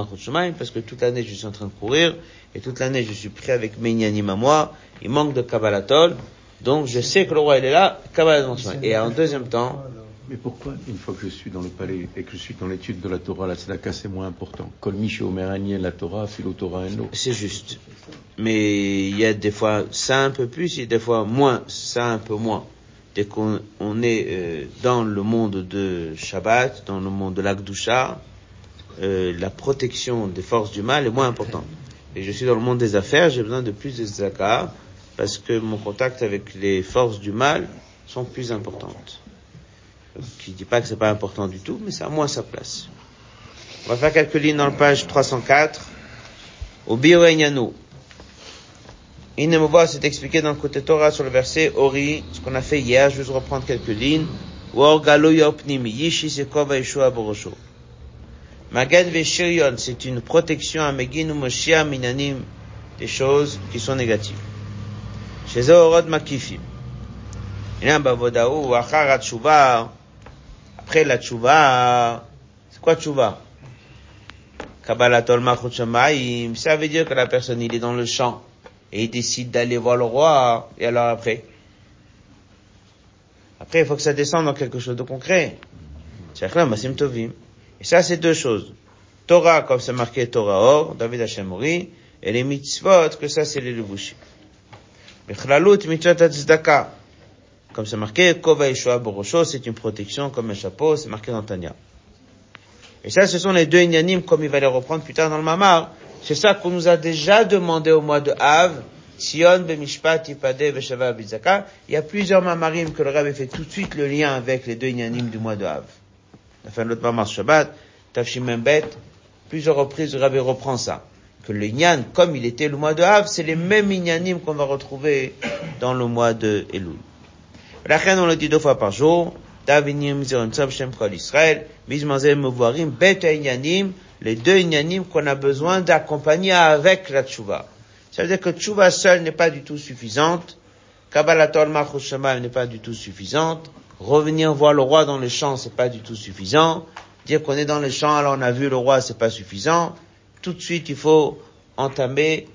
[SPEAKER 1] parce que toute l'année je suis en train de courir, et toute l'année je suis prêt avec mes à moi, il manque de Kabbalatol, donc je sais que le roi il est là, Kabbalat Et en deuxième temps,
[SPEAKER 2] mais pourquoi, une fois que je suis dans le palais et que je suis dans l'étude de la Torah, la tzedaka, c'est moins important? La Torah, Torah
[SPEAKER 1] C'est juste. Mais il y a des fois ça un peu plus, et des fois moins, ça un peu moins. Dès qu'on on est euh, dans le monde de Shabbat, dans le monde de l'Akdusha, euh, la protection des forces du mal est moins importante. Et je suis dans le monde des affaires, j'ai besoin de plus de tzedaka, parce que mon contact avec les forces du mal sont plus importantes qui dit pas que c'est pas important du tout, mais ça a moins sa place. On va faire quelques lignes dans la page 304. Au Bio voit c'est expliqué dans le côté Torah sur le verset Ori, ce qu'on a fait hier, je vais vous reprendre quelques lignes. Magen Veshirion, c'est une protection à Megin ou Minanim, des choses qui sont négatives. Chez Orod Makifim. Après la tchouva, c'est quoi tchouva Kabbalatol Shamaim, ça veut dire que la personne, il est dans le champ et il décide d'aller voir le roi, et alors après? Après, il faut que ça descende dans quelque chose de concret. Et ça, c'est deux choses. Torah, comme c'est marqué Torah Or, David Hashemori, et les mitzvot, que ça, c'est les levushim. Mechlalut mitzvot tzedaka. Comme c'est marqué, Kova Yeshua Borosho, c'est une protection comme un chapeau, c'est marqué dans Tanya. Et ça, ce sont les deux inyanim, comme il va les reprendre plus tard dans le mamar. C'est ça qu'on nous a déjà demandé au mois de Av, Sion, Bemishpat, Ipade, Beshava, Bizaka. Il y a plusieurs mamarim que le Rabbi fait tout de suite le lien avec les deux inyanim du mois de Av. On a fait un autre mamar Shabbat, Tafshim Bet, plusieurs reprises le Rabbi reprend ça. Que le inyan, comme il était le mois de Av, c'est les mêmes inyanim qu'on va retrouver dans le mois de Elul. La reine, on le dit deux fois par jour. Shem Kol Israël, Mevoarim, Bet Inyanim, les deux Inyanim qu'on a besoin d'accompagner avec la Tchouva. Ça veut dire que Tchouva seule n'est pas du tout suffisante, Kabbalatol Malchus Shemaim n'est pas du tout suffisante, revenir voir le roi dans les champs c'est pas du tout suffisant, dire qu'on est dans les champs alors on a vu le roi c'est pas suffisant, tout de suite il faut entamer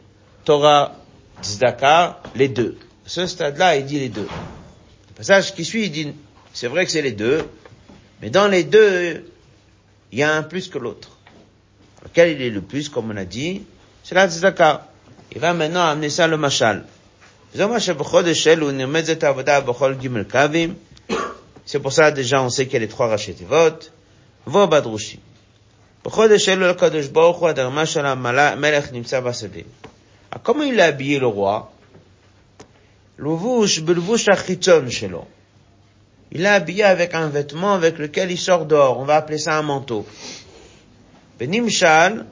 [SPEAKER 1] Torah, Tzedaka, les deux. Ce stade-là, il dit les deux passage qui suit, il dit, c'est vrai que c'est les deux, mais dans les deux, il y a un plus que l'autre. Lequel il est le plus, comme on a dit, c'est la tzedaka. Il va maintenant amener ça le machal. C'est pour ça, déjà, on sait qu'il y a les trois votes. Vos badrushim. Ah, comment il a habillé le roi? Il l'a habillé avec un vêtement avec lequel il sort dehors. On va appeler ça un manteau. Benimshal,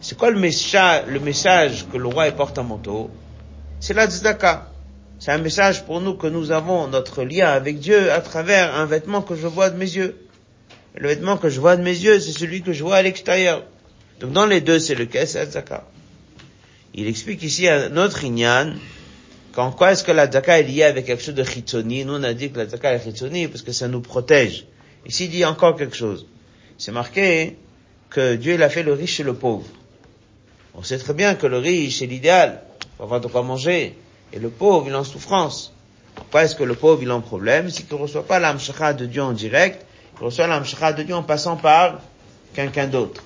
[SPEAKER 1] c'est quoi le message, que le roi porte un manteau? C'est la tzedaka. C'est un message pour nous que nous avons notre lien avec Dieu à travers un vêtement que je vois de mes yeux. Le vêtement que je vois de mes yeux, c'est celui que je vois à l'extérieur. Donc dans les deux, c'est lequel? C'est la. Il explique ici un autre inyan, quand quoi est-ce que la zaka est liée avec quelque chose de chitsoni Nous, on a dit que la zaka est chitsoni parce que ça nous protège. Ici, il dit encore quelque chose. C'est marqué que Dieu, il a fait le riche et le pauvre. On sait très bien que le riche, c'est l'idéal. Pour avoir de quoi manger. Et le pauvre, il est en souffrance. Pourquoi est-ce que le pauvre, il est en problème? C'est qu'il ne reçoit pas l'amshara de Dieu en direct. Il reçoit l'amshara de Dieu en passant par quelqu'un d'autre.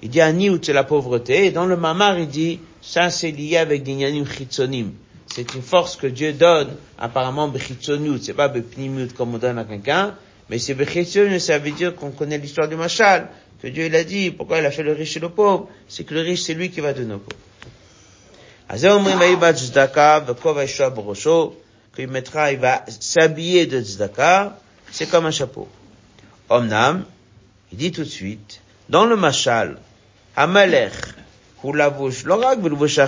[SPEAKER 1] Il dit Ani c'est la pauvreté? Et dans le mamar, il dit, ça, c'est lié avec des nyanim chitsonim c'est une force que Dieu donne, apparemment, bechitsonout. C'est pas bepnimout comme on donne à quelqu'un, mais c'est bechitsonout, ça veut dire qu'on connaît l'histoire du machal, que Dieu, il a dit, pourquoi il a fait le riche et le pauvre? C'est que le riche, c'est lui qui va donner au pauvre. Qu'il mettra, il va s'habiller de tzedaka, c'est comme un chapeau. Omnam, il dit tout de suite, dans le machal, Amalech, ou la bouche, l'orag, ou le bouche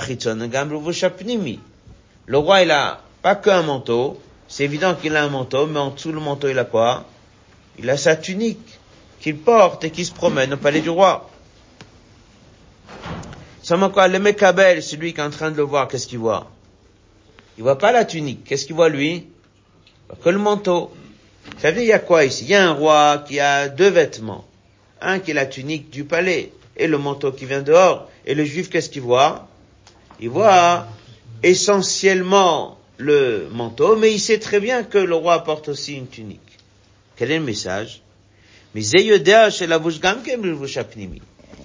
[SPEAKER 1] roi, il a pas qu'un manteau. C'est évident qu'il a un manteau, mais en dessous le manteau, il a quoi? Il a sa tunique qu'il porte et qui se promène au palais du roi. Seulement quoi Le Mekabel, celui qui est en train de le voir, qu'est-ce qu'il voit? Il voit pas la tunique. Qu'est-ce qu'il voit lui? Que le manteau. Ça veut dire, il y a quoi ici? Il y a un roi qui a deux vêtements. Un qui est la tunique du palais et le manteau qui vient dehors. Et le juif, qu'est-ce qu'il voit? Il voit essentiellement le manteau, mais il sait très bien que le roi porte aussi une tunique. Quel est le message? Il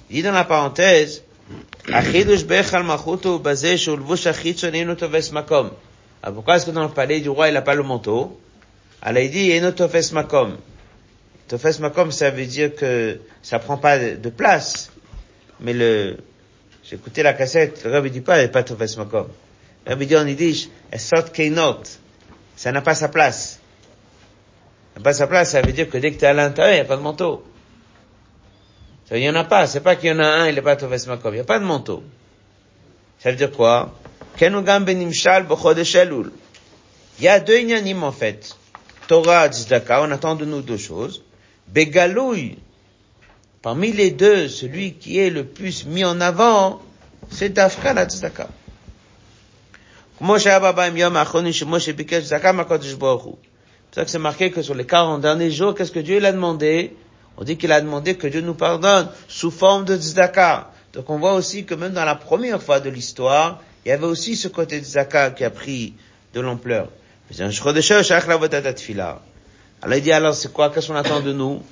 [SPEAKER 1] dit dans la parenthèse, ah, pourquoi est-ce que dans le palais du roi, il n'a pas le manteau? Alors il dit, Enotofes makom. Tofes makom, ça veut dire que ça prend pas de place. Mais le, j'ai écouté la cassette, le ne dit pas, pas Tofes makom. Rabbi dit en yiddish, sort keinot. Ça n'a pas sa place. Ça n'a pas sa place, ça veut dire que dès que tu es à l'intérieur, il n'y a pas de manteau. Ça il n'y en a pas. C'est pas qu'il y en a un, il n'est pas Toves Makom. Il n'y a pas de manteau. Ça veut dire quoi? Il y a deux inyanim, en fait. Torah, Tzedaka, on attend de nous deux choses. Begalouy. Parmi les deux, celui qui est le plus mis en avant, c'est Dafka la Tzedaka. C'est pour ça que c'est marqué que sur les 40 derniers jours, qu'est-ce que Dieu il a demandé? On dit qu'il a demandé que Dieu nous pardonne sous forme de tzedaka. Donc on voit aussi que même dans la première fois de l'histoire, il y avait aussi ce côté tzedaka qui a pris de l'ampleur. Alors il dit alors c'est quoi? Qu'est-ce qu'on attend de nous?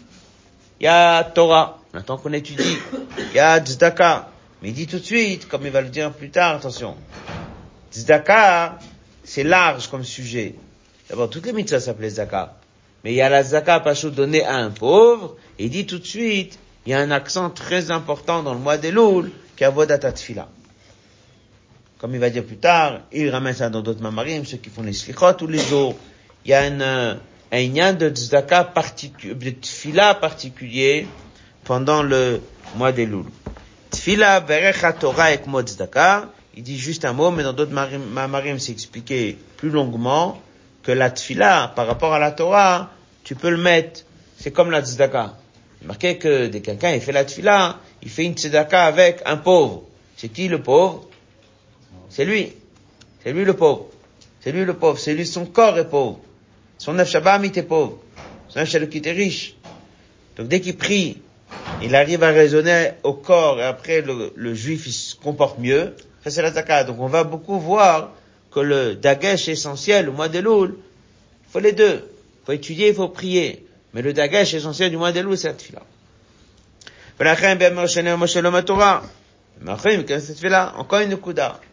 [SPEAKER 1] Il y a Torah, on attend qu'on étudie. Il y a tzedaka. Mais il dit tout de suite, comme il va le dire plus tard, attention, Tzedaka, c'est large comme sujet. D'abord, toutes les mitzvahs s'appellent tzedaka. Mais il y a la tzedaka pas chaud donnée à un pauvre, et il dit tout de suite, il y a un accent très important dans le mois des Loul, qui est Avodat Tfila. Comme il va dire plus tard, il ramène ça dans d'autres mamarim, ceux qui font les slichot tous les jours. Il y a un, un lien de tzedaka particulier, de tfila particulier pendant le mois des Loul. Tfila berecha Torah et tzedaka. Il dit juste un mot, mais dans d'autres mamarim, c'est expliqué plus longuement que la tfila, par rapport à la Torah, tu peux le mettre, c'est comme la tzedaka. Marqué que dès quelqu'un il fait la tfila, il fait une tzedaka avec un pauvre. C'est qui le pauvre? C'est lui. C'est lui le pauvre. C'est lui le pauvre. C'est lui, son corps est pauvre. Son neuf il était pauvre. Son qui était riche. Donc dès qu'il prie, il arrive à raisonner au corps et après le, le juif il se comporte mieux. C'est. Donc on va beaucoup voir que le dagesh essentiel, au mois de Loul, faut les deux. Faut étudier, il faut prier. Mais le dagesh essentiel du mois de Loul, c'est la tefila. Encore une.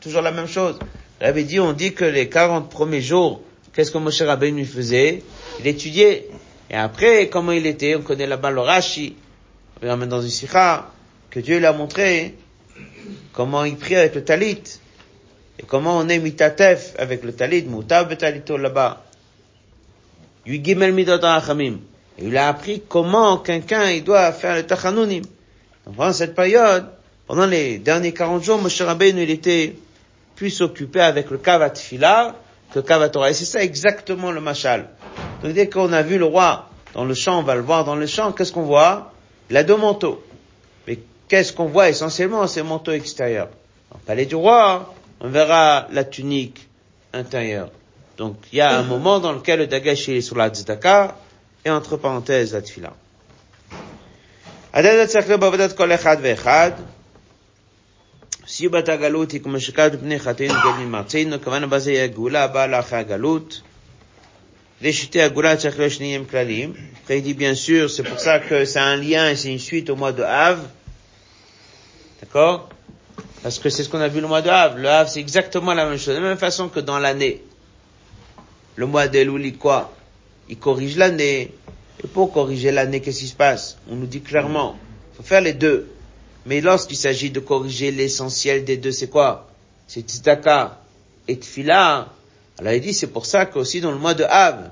[SPEAKER 1] Toujours la même chose. Dit, on dit que les 40 premiers jours, qu'est-ce que Moshe Rabbeinu faisait? Il étudiait. Et après, comment il était? On connaît là-bas le Rashi. On verra dans une sikha, que Dieu lui a montré comment il prie avec le talit. Et comment on est mitatef avec le talit, mutab betalito là-bas. Il a appris comment quelqu'un, il doit faire le tachanunim. Donc pendant cette période, pendant les derniers 40 jours, Moshe Rabbeinu, il était plus occupé avec le kavat fila que le kavat Torah. Et c'est ça exactement le machal. Donc dès qu'on a vu le roi dans le champ, on va le voir dans le champ, qu'est-ce qu'on voit? Il a deux manteaux. Mais qu'est-ce qu'on voit essentiellement? C'est le manteau extérieur. Dans le palais du roi, on verra la tunique intérieure. Donc, il y a un moment dans lequel le dagash est sur la tzedaka, et entre parenthèses, la tfila. הדלת צריך להיות בעבודת כל אחד ואחד. סיבת הגלות היא כמו שקד פני חטאינו גדולים מארצנו, כוונה בזה היא הגאולה הבאה לאחרי הגלות. L'échité Agula Tchakloshneim Klalim. Après, il dit, bien sûr, c'est pour ça que c'est un lien et c'est une suite au mois de Av. D'accord? Parce que c'est ce qu'on a vu le mois de Av. Le Av, c'est exactement la même chose. De la même façon que dans l'année. Le mois de il quoi? Il corrige l'année. Et pour corriger l'année, qu'est-ce qui se passe? On nous dit clairement. Faut faire les deux. Mais lorsqu'il s'agit de corriger l'essentiel des deux, c'est quoi? C'est Tzedaka et Tfila. Alors il dit, c'est pour ça qu'aussi dans le mois de Av,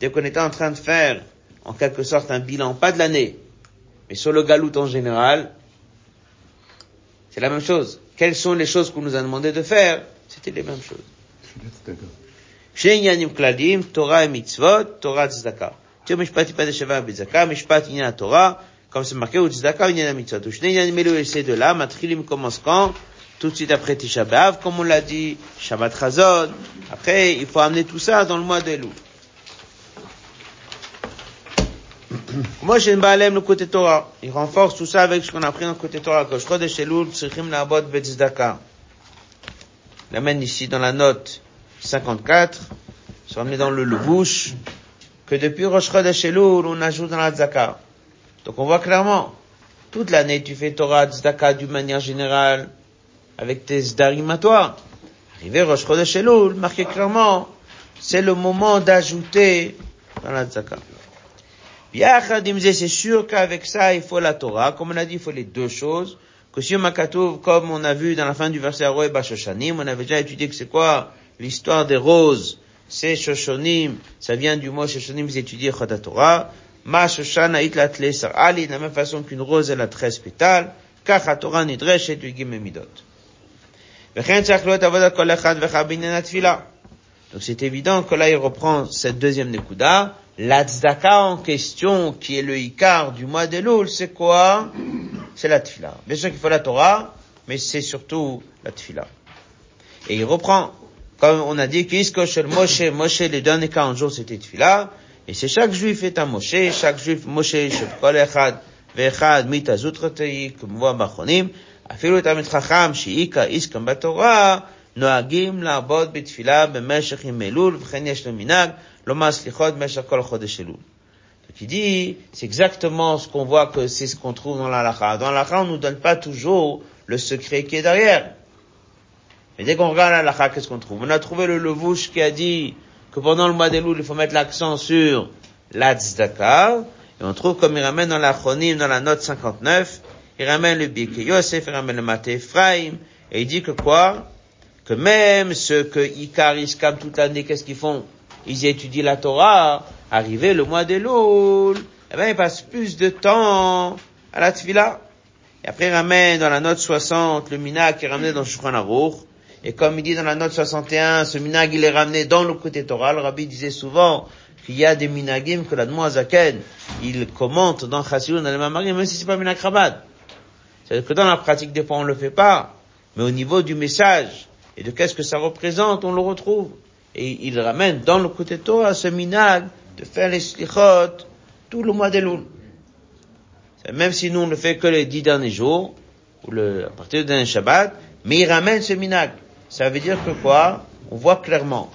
[SPEAKER 1] dès qu'on était en train de faire, en quelque sorte, un bilan, pas de l'année, mais sur le galout en général, c'est la même chose. Quelles sont les choses qu'on nous a demandé de faire? C'était les mêmes choses. D'accord. kladim, Torah et mitzvot, Torah tzedaka. Tu mishpat pas de sheva bitzaka, mishpat a Torah, comme c'est marqué, ou tzedaka, il y a la mitzvot. Ou shnei yanim et ces deux-là, matchilim commence quand? Tout de suite après Tisha B'Av, comme on l'a dit, Shabbat Chazon. Après, il faut amener tout ça dans le mois de Elul. Moi, j'ai Baalem le côté Torah. Il renforce tout ça avec ce qu'on a appris dans le côté Torah. Que je crois de Shelul, Tzrichim La'abot Betzdaka. Il amène ici dans la note 54, ça met dans le Levouche, que depuis Rosh Chodesh Elul, on ajoute dans la Tzaka. Donc on voit clairement, toute l'année tu fais Torah Tzedaka d'une manière générale, avec tes Zdarim à toi. Arrivé Rosh Chodesh Elul, marqué clairement, c'est le moment d'ajouter dans la Tzaka c'est sûr qu'avec ça, il faut la Torah. Comme on a dit, il faut les deux choses. Que sur Makatouv, comme on a vu dans la fin du verset Aroé Bashoshanim, on avait déjà étudié que c'est quoi l'histoire des roses. C'est Shoshonim, ça vient du mot Shoshonim, vous étudiez Choda Torah. Ma Shoshana itlat lesar ali, de la même façon qu'une rose, elle a 13 pétales. Kach Torah nidresh et midot. Donc c'est évident que là il reprend cette deuxième nekuda, la tzedaka en question, qui est le Icar du mois de Loul, c'est quoi? C'est la tfila. Bien sûr qu'il faut la Torah, mais c'est surtout la tfila. Et il reprend, comme on a dit, le Moshe, Moshe, les derniers 40 jours, c'était tfila, et c'est chaque juif est un Moshe, chaque juif, Moshe, kol echad, ve'echad, mitazut ratei, comme voit Bachonim, אפילו את עמית חכם שאיכא איסקם בתורה, נוהגים לעבוד בתפילה במשך ימי אלול, וכן יש לו מנהג L'Omas Lichod Meshakol Chodeshelul. Donc il dit, c'est exactement ce qu'on voit que c'est ce qu'on trouve dans la lacha. Dans la lacha, on nous donne pas toujours le secret qui est derrière. Mais dès qu'on regarde la lacha, qu'est-ce qu'on trouve On a trouvé le levouche qui a dit que pendant le mois d'Elul, il faut mettre l'accent sur la tzedaka, Et on trouve comme il ramène dans la chronim, dans la note 59, il ramène le Birke Yosef, il ramène le Maté Ephraim, et il dit que quoi? Que même ceux que Icar, Iskam toute l'année, qu'est-ce qu'ils font? Ils étudient la Torah, arrivé le mois de Loul, eh ben ils passent plus de temps à la Tfila. Et après il ramène dans la note 60 le Minag qui est ramené dans Shulchan Aruch, et comme il dit dans la note 61, ce minag il est ramené dans le côté Torah. Le rabbi disait souvent qu'il y a des minagim que la Zaken, il commente dans Chassidut, dans les Mamarim, même si c'est pas minag rabad. C'est-à-dire que dans la pratique des fois on le fait pas, mais au niveau du message et de qu'est-ce que ça représente, on le retrouve. Et il ramène dans le côté Torah ce minag de faire les slichot tout le mois d'Elul. Même si nous on ne fait que les dix derniers jours, ou le, à partir du dernier Shabbat, mais il ramène ce minag. Ça veut dire que quoi? On voit clairement.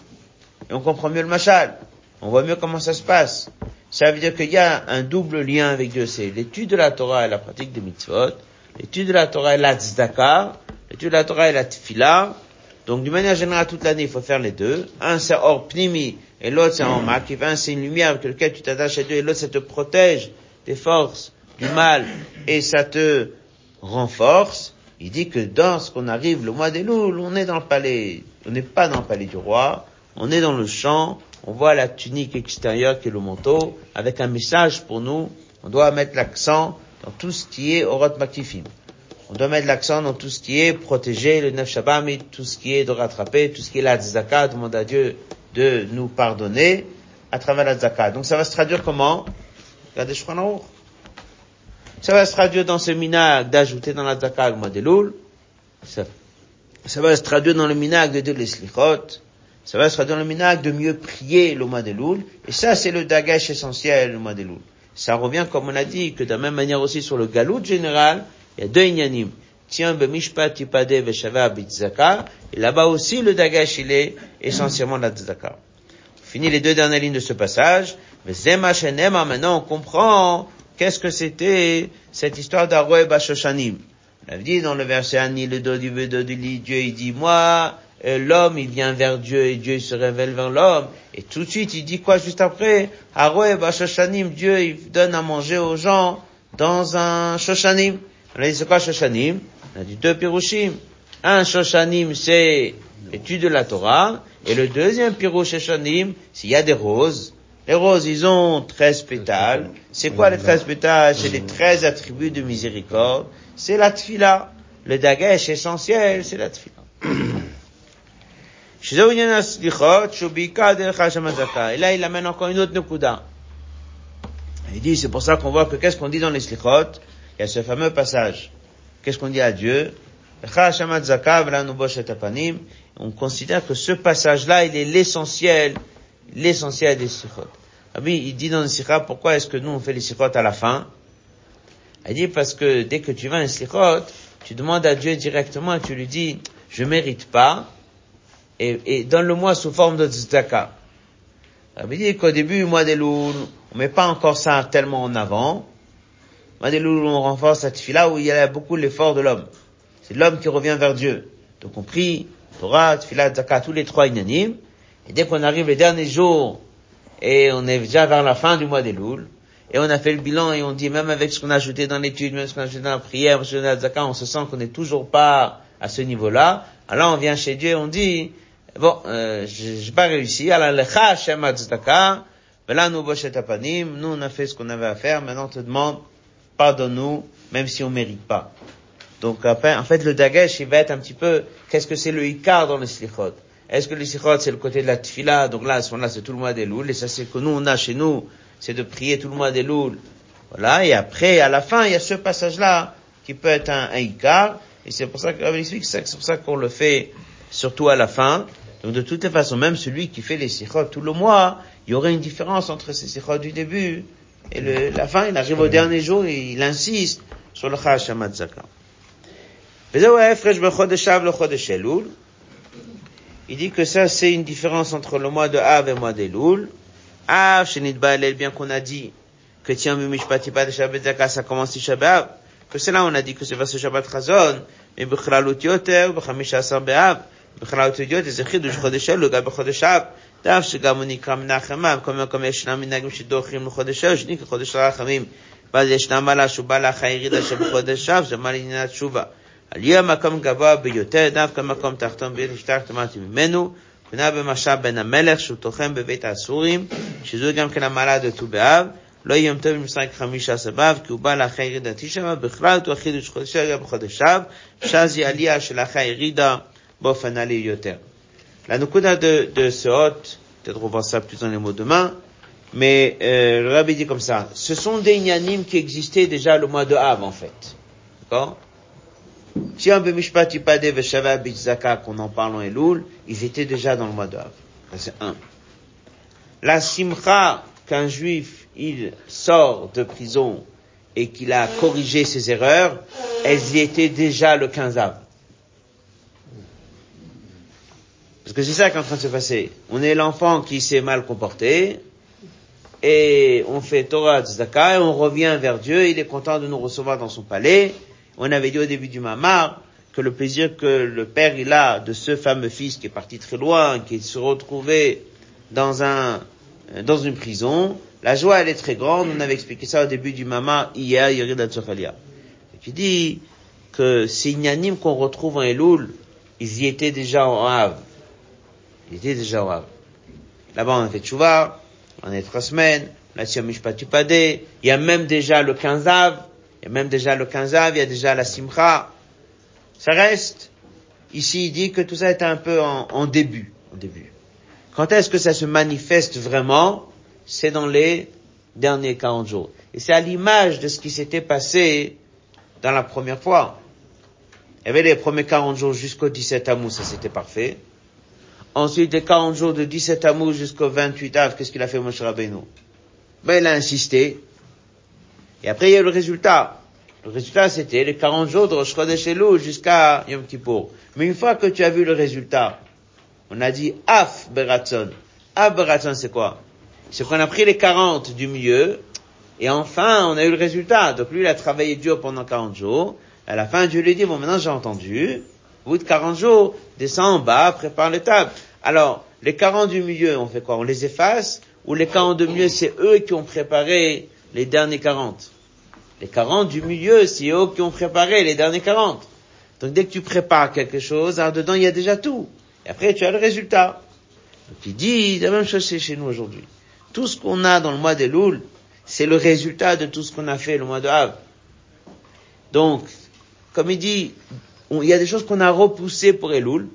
[SPEAKER 1] Et on comprend mieux le machal. On voit mieux comment ça se passe. Ça veut dire qu'il y a un double lien avec Dieu. C'est l'étude de la Torah et la pratique des mitzvot. L'étude de la Torah et la tzedaka. L'étude de la Torah et la tfila. Donc, d'une manière générale, toute l'année, il faut faire les deux. Un, c'est hors pnimi, et l'autre, c'est en mak. Un, c'est une lumière avec laquelle tu t'attaches à Dieu, et l'autre, ça te protège des forces, du mal, et ça te renforce. Il dit que dans ce qu'on arrive le mois des louls, on est dans le palais, on n'est pas dans le palais du roi, on est dans le champ, on voit la tunique extérieure qui est le manteau, avec un message pour nous, on doit mettre l'accent dans tout ce qui est Orot Maktifim. On doit mettre l'accent dans tout ce qui est protéger le Nef Shabbat, tout ce qui est de rattraper, tout ce qui est la Tzaka, demander à Dieu de nous pardonner à travers la Tzaka. Donc ça va se traduire comment? Regardez, ça va se traduire dans ce minag d'ajouter dans la zaka le mois de. Ça, ça, va se traduire dans le minag de dire les slichot. Ça va se traduire dans le minag de mieux prier le mois de. Et ça, c'est le dagash essentiel le mois de. Ça revient, comme on a dit, que de la même manière aussi sur le galout général, il y a deux inyanim. Tiens, bemishpat yipade veshava bitzaka. Et là-bas aussi, le dagash, il est essentiellement la tzaka. On finit les deux dernières lignes de ce passage. Mais zema maintenant on comprend Qu'est-ce que c'était cette histoire d'Aroé Bashoshanim On avait dit dans le verset Ani, le do du du Dieu il dit, moi, l'homme, il vient vers Dieu et Dieu il se révèle vers l'homme. Et tout de suite, il dit quoi juste après? Aroé Bashoshanim, Dieu, il donne à manger aux gens dans un Shoshanim. On a dit, c'est quoi Shoshanim? On a dit deux Pirushim. Un Shoshanim, c'est l'étude de la Torah. Et le deuxième Pirush Shoshanim, s'il y a des roses, les roses, ils ont 13 pétales. C'est quoi les 13 pétales? C'est les 13 attributs de miséricorde. C'est la tfila. Le dagesh essentiel, c'est la tfila. Et là, il amène encore une autre nukuda. Il dit, c'est pour ça qu'on voit que qu'est-ce qu'on dit dans les slichot Il y a ce fameux passage. Qu'est-ce qu'on dit à Dieu On considère que ce passage-là, il est l'essentiel l'essentiel des sikhot. Rabbi, il dit dans le sikha, pourquoi est-ce que nous on fait les sikhot à la fin Il dit parce que dès que tu vas un sikhot, tu demandes à Dieu directement tu lui dis, je mérite pas, et, et donne-le-moi sous forme de tzedaka. Rabbi dit qu'au début, moi des louls, on met pas encore ça tellement en avant. Moi des louls, on renforce cette fille-là où il y a beaucoup l'effort de l'homme. C'est l'homme qui revient vers Dieu. Donc on prie, Torah, Tfila, Tzaka, tous les trois unanimes. Et dès qu'on arrive les derniers jours, et on est déjà vers la fin du mois des Louls, et on a fait le bilan et on dit même avec ce qu'on a ajouté dans l'étude, même ce qu'on a ajouté dans la prière, on se sent qu'on n'est toujours pas à ce niveau-là. Alors on vient chez Dieu et on dit, bon, euh, j'ai pas réussi, alors lecha Hashem tzedaka, là nous apanim, nous on a fait ce qu'on avait à faire, maintenant on te demande, pardonne-nous, même si on mérite pas. Donc après, en fait le dagesh il va être un petit peu, qu'est-ce que c'est le ikar dans le slichot? Est-ce que le sikhot, c'est le côté de la tfila? Donc là, à ce moment-là, c'est tout le mois des louls. Et ça, c'est que nous, on a chez nous, c'est de prier tout le mois des louls. Voilà. Et après, à la fin, il y a ce passage-là qui peut être un, un ikar. Et c'est pour ça que explique, c'est pour ça qu'on le fait surtout à la fin. Donc de toutes les façons, même celui qui fait les sikhot tout le mois, il y aurait une différence entre ces sikhot du début et le, la fin. Il arrive au dernier jour et il insiste sur le chashamat zakah. Il dit que ça, c'est une différence entre le mois de Av et le mois d'Elul. Av, Shenit Baalel, bien qu'on a dit que tiens, Mimishpati de Shabbat Zaka, ça commence Shabbat. Que c'est là, on a dit que c'est vers ce Shabbat Chazon. Mais Bechlalut Yoter, Bechamisha Asar Be'av. Bechlalut Yoter, c'est Chidush Chodesh le Gab Chodesh Av. דף שגם הוא נקרא מנחם אב, כל מקום ישנם מנהגים שדוחים לחודש אב, שנקרא חודש הרחמים, ואז ישנה מעלה שהוא בא לאחר ירידה שבחודש אב, שמה לעניין התשובה. על יהיה מקום גבוה ביותר, דווקא מקום תחתון בית נשתך תמרתי ממנו, פונה במשל בן המלך שהוא תוחם בבית האסורים, שזו גם כן המעלה דט"ו באב, לא יהיה יום טוב במשחק חמישה עשר באב, כי הוא בא לאחר ירידה תשע באב, בכלל הוא החידוש חודש אב בחודש אב, שאז היא עלייה של אחר ירידה Bofanali Yoter. La Nukuda de, de ce hôte, peut-être on va ça plus dans les mots demain, mais euh, le rabbi dit comme ça, ce sont des nyanim qui existaient déjà le mois de Av en fait. D'accord? Si on Bemishpati Pade Veshava Bizaka qu'on en parle en Elul, ils étaient déjà dans le mois de Av. C'est un. La simcha qu'un juif, il sort de prison et qu'il a corrigé ses erreurs, elles y étaient déjà le 15 av. Parce que c'est ça qui est en train de se passer. On est l'enfant qui s'est mal comporté, et on fait Torah Tzedaka, et on revient vers Dieu, il est content de nous recevoir dans son palais. On avait dit au début du Mamar que le plaisir que le père il a de ce fameux fils qui est parti très loin, qui se retrouvait dans un, dans une prison, la joie elle est très grande, on avait expliqué ça au début du Mamar hier, Yerid Atzofalia. Qui dit que ces ignanim qu'on retrouve en Elul, ils y étaient déjà en Havre. Il était déjà au. Là-bas, on a fait tchouva, on est trois semaines, on a dit Mishpat Tupadé, il y a même déjà le 15 Av, il y a même déjà le 15 Av, il y a déjà la Simcha. Ça reste, ici, il dit que tout ça est un peu en, début, en début. Quand est-ce que ça se manifeste vraiment? C'est dans les derniers 40 jours. Et c'est à l'image de ce qui s'était passé dans la première fois. Il y avait les premiers 40 jours jusqu'au 17 Amou, ça c'était parfait. Ensuite, les 40 jours de 17 Amou jusqu'au 28 Av, qu'est-ce qu'il a fait Moshe Rabbeinu? Ben, il a insisté. Et après, il y a eu le résultat. Le résultat, c'était les 40 jours de Rosh Chodesh jusqu'à Yom Kippur. Mais une fois que tu as vu le résultat, on a dit Af Beratson. Af Beratson, c'est quoi? C'est qu'on a pris les 40 du milieu, et enfin, on a eu le résultat. Donc lui, il a travaillé dur pendant 40 jours. À la fin, Dieu lui dit, bon, maintenant j'ai entendu, au bout de 40 jours, descends en bas, prépare les tables. Alors, les 40 du milieu, on fait quoi? On les efface? Ou les 40 du milieu, c'est eux qui ont préparé les derniers 40 Les 40 du milieu, c'est eux qui ont préparé les derniers 40. Donc dès que tu prépares quelque chose, alors dedans il y a déjà tout. Et après tu as le résultat. Donc il dit, la même chose c'est chez nous aujourd'hui. Tout ce qu'on a dans le mois des Loul, c'est le résultat de tout ce qu'on a fait le mois de Havre. Donc, comme il dit, il y a des choses qu'on a repoussées pour Elul,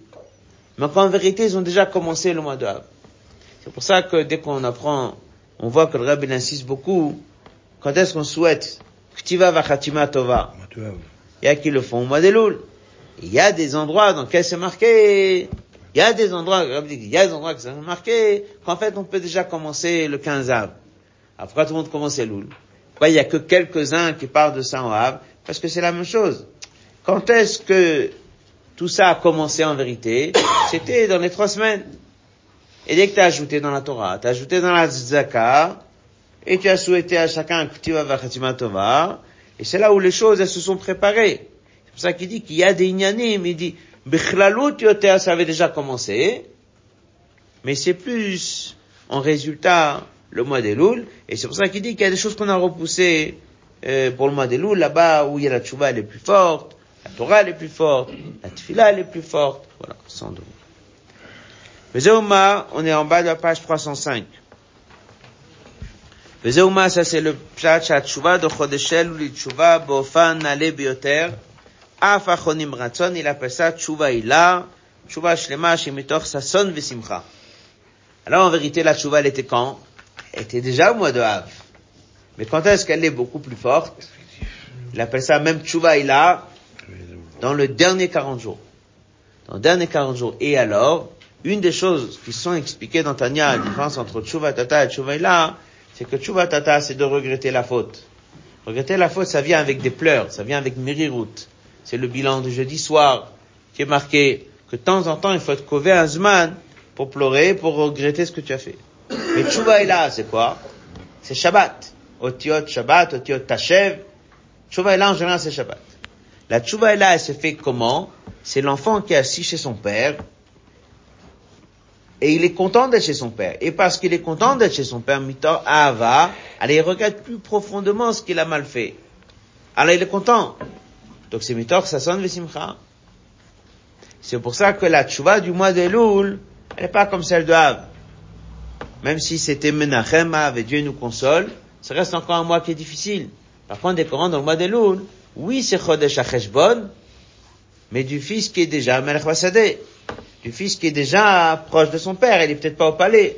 [SPEAKER 1] mais qu'en vérité, ils ont déjà commencé le mois de Havre. C'est pour ça que dès qu'on apprend, on voit que le Rabbi insiste beaucoup, quand est-ce qu'on souhaite Ktiva Vachatima Tova? Il y a qui le font au mois d'Elul. Il y a des endroits dans lesquels c'est marqué, il y a des endroits, il y a des endroits qui sont marqués, qu'en fait on peut déjà commencer le 15 Av. Après tout le monde commence Elul. Pourquoi il y a que quelques-uns qui parlent de ça en Av? Parce que c'est la même chose. Quand est-ce que tout ça a commencé en vérité? C'était dans les trois semaines. Et dès que tu as ajouté dans la Torah, tu as ajouté dans la Zaka, et tu as souhaité à chacun un Ktiva Vachatima Tova, et c'est là où les choses, elles se sont préparées. C'est pour ça qu'il dit qu'il y a des ignanim, il dit, Bichlalut Yoter, ça avait déjà commencé, mais c'est plus, en résultat, le mois des Loul, et c'est pour ça qu'il dit qu'il y a des choses qu'on a repoussées euh, pour le mois des Loul, là-bas où il y a la tchouva elle est plus forte, la Torah elle est plus forte, la Tfila elle est plus forte, voilà, sans doute. Vezeuma, on est en bas de la page 305. Vezeuma, ça c'est le pshat tchouva de Chodeshel ou tchouva bofan nale bioter, af achonim ratzon, il appelle ça tchouva ila, tchouva shlema shemitoch sason vesimcha. Alors en vérité, la tchouva elle était quand? Elle était déjà au mois de Av. Mais quand est-ce qu'elle est beaucoup plus forte? Il appelle ça même tchouva ila, dans le dernier 40 jours. Dans le dernier 40 jours. Et alors, une des choses qui sont expliquées dans Tanya, la différence entre Tchouva Tata et Tchouva Ila, c'est que Tchouva Tata, c'est de regretter la faute. Regretter la faute, ça vient avec des pleurs, ça vient avec Mirirout. C'est le bilan du jeudi soir qui est marqué que de temps en temps, il faut être kové un zman pour pleurer, pour regretter ce que tu as fait. Mais Tchouva Ila, c'est quoi? C'est Shabbat. Otiot Shabbat, Otiot Tashev. Tchouva Ila, en général, c'est Shabbat. La tchouva là, elle se fait comment? C'est l'enfant qui est assis chez son père. Et il est content d'être chez son père. Et parce qu'il est content d'être chez son père, Mitor Ava, alors il regrette plus profondément ce qu'il a mal fait. Alors il est content. Donc c'est Mitor Sasson Vesimcha. C'est pour ça que la tchouva du mois de Loul, elle n'est pas comme celle de Av. Même si c'était Menachem Av et Dieu nous console, ça reste encore un mois qui est difficile. Par contre, des Corans dans le mois de Loul, oui, c'est Chodesh Acheshbon, mais du fils qui est déjà Melech Vasadeh du fils qui est déjà proche de son père, il est peut-être pas au palais,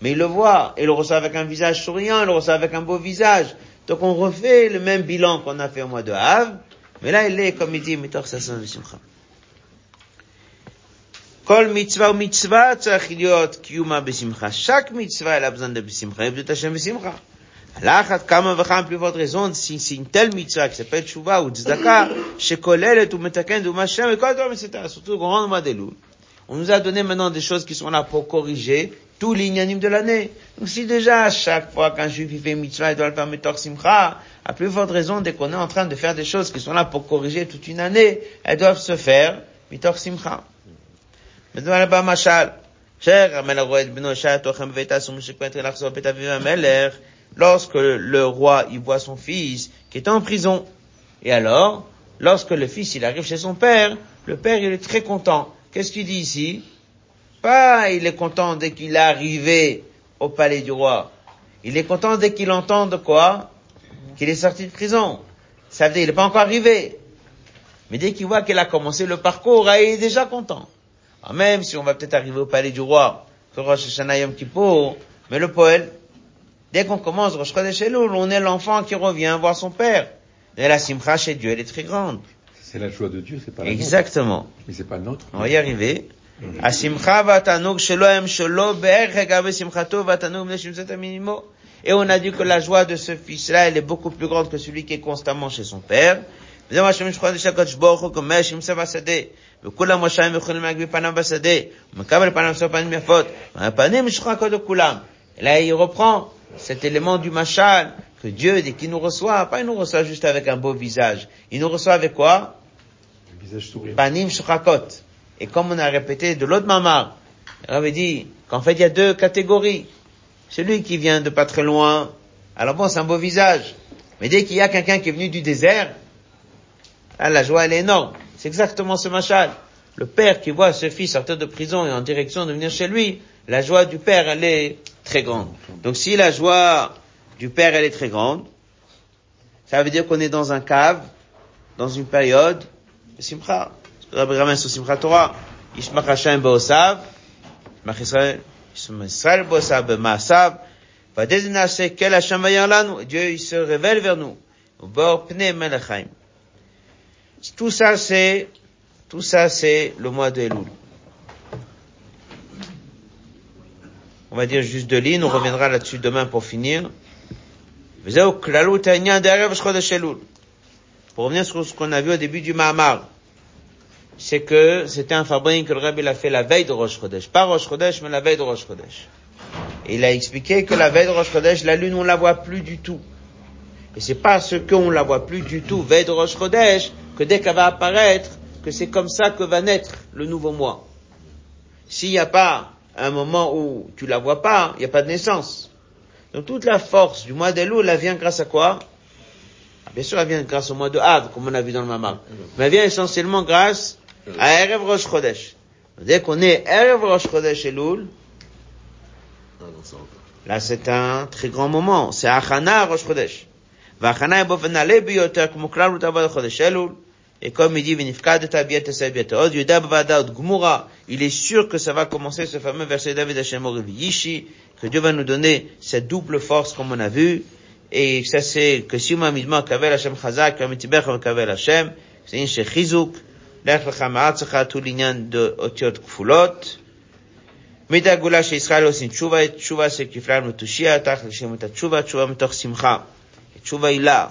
[SPEAKER 1] mais il le voit, il le reçoit avec un visage souriant, il le reçoit avec un beau visage. Donc on refait le même bilan qu'on a fait au mois de Hav, mais là il est, comme il dit, Mitor Sassan Vishimcha. Kol mitzvah ou mitzvah. Chaque mitzvah, elle a besoin de et. Lachat kama vacham plus votre raison, si c'est une telle mitzvah qui s'appelle tshuva ou tzedaka, shekolelet ou metaken ou machem, et kol tom, etc. Surtout au mois des on nous a donné maintenant des choses qui sont là pour corriger tout l'inanime de l'année. Donc si déjà à chaque fois qu'un juif fait mitzvah, il doit le faire mitor simcha, à plus forte raison, dès qu'on est en train de faire des choses qui sont là pour corriger toute une année, elles doivent se faire mitor simcha. Maintenant, là-bas, machal. Lorsque le roi, il voit son fils qui est en prison. Et alors, lorsque le fils, il arrive chez son père, le père, il est très content. Qu'est-ce qu'il dit ici? Pas il est content dès qu'il est arrivé au palais du roi. Il est content dès qu'il entend de quoi? Qu'il est sorti de prison. Ça veut dire qu'il n'est pas encore arrivé. Mais dès qu'il voit qu'il a commencé le parcours, il est déjà content. Alors même si on va peut-être arriver au palais du roi, que Rosh Hashanah Yom Kippour, mais le poète, Dès qu'on commence Rosh on est l'enfant qui revient voir son père. Et la simcha chez Dieu, elle est très grande.
[SPEAKER 2] C'est la joie de Dieu, c'est pas la
[SPEAKER 1] Exactement.
[SPEAKER 2] Nôtre. Mais c'est pas notre.
[SPEAKER 1] On va y arriver. Et on a dit que la joie de ce fils-là, elle est beaucoup plus grande que celui qui est constamment chez son père. Et Là, il reprend cet élément du machal, que Dieu, dès qu'il nous reçoit, pas il nous reçoit juste avec un beau visage. Il nous reçoit avec quoi?
[SPEAKER 2] Le visage souriant.
[SPEAKER 1] Panim Shukakot. Et comme on a répété de l'autre mamar, on avait dit qu'en fait il y a deux catégories. Celui qui vient de pas très loin, alors bon, c'est un beau visage. Mais dès qu'il y a quelqu'un qui est venu du désert, là, la joie elle est énorme. C'est exactement ce machal. Le père qui voit ce fils sortir de prison et en direction de venir chez lui, la joie du père elle est très grande. Donc si la joie du père elle est très grande, ça veut dire qu'on est dans un cave, dans une période de simcha. Rabbi ramène sur simcha Torah. Yishmach Hashem be'osav, Yishmach Israël, Yishmach Israël be'osav be'ma'asav, Vadez nase kel Hashem vayar lanu. Dieu, il se révèle vers nous. Bor pne melechaim. Tout ça, c'est, tout ça, c'est le mois de Elul. on va dire juste deux lignes, on reviendra là-dessus demain pour finir. Pour revenir sur ce qu'on a vu au début du Mahamar, c'est que c'était un fabrique que le Rabbi l'a fait la veille de Rosh Chodesh. Pas Rosh Chodesh, mais la veille de Rosh Chodesh. Et il a expliqué que la veille de Rosh Chodesh, la lune, on la voit plus du tout. Et c'est parce qu'on la voit plus du tout, veille de Rosh Chodesh, que dès qu'elle va apparaître, que c'est comme ça que va naître le nouveau mois. S'il n'y a pas un moment où tu la vois pas, il n'y a pas de naissance. Donc toute la force du mois d'Elul, elle vient grâce à quoi Ah, Bien sûr, elle vient grâce au mois de Av, comme on a vu dans le Mamar. Mais elle vient essentiellement grâce à Erev Rosh Chodesh. Dès qu'on est Erev Rosh Chodesh Elul, là c'est un très grand moment. C'est Achana Rosh Chodesh. וההכנה היא באופן נעלה ביותר, כמו כלל ותעבוד לחודש אלול. Et comme il dit, ונפקדת ביאת עשה ביאת עוד, יהודה בוועדה עוד גמורה, il est sûr que ça va commencer ce fameux verset David Hashem Yishi, que Dieu va nous donner cette double force comme on a vu, et ça c'est que si on midma kavel Hashem chazak, kamitibech kavel Hashem, c'est une chizuk, לך לך מארצך, tout l'ignan de אותיות כפולות. מידה הגאולה שישראל עושים תשובה, תשובה שכפליים לתושייה, תחת לשם את התשובה, תשובה מתוך שמחה. Tchouva est là.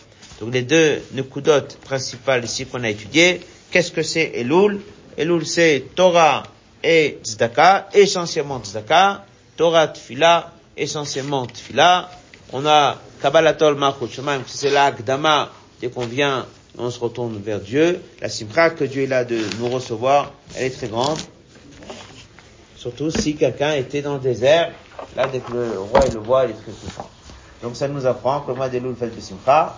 [SPEAKER 1] Donc les deux nukudot principales ici qu'on a étudiées, qu'est-ce que c'est Elul? Elul c'est Torah et Tzedaka, essentiellement Tzedaka, Torah Tfila, essentiellement Tfila, on a Kabbalatol Malchut Shemaim, c'est la Gdama, dès qu'on vient, on se retourne vers Dieu, la Simcha que Dieu est là de nous recevoir, elle est très grande, surtout si quelqu'un était dans le désert, là dès que le roi le voit, il est très content. Donc ça nous apprend que le mois d'Elul fait le Simcha,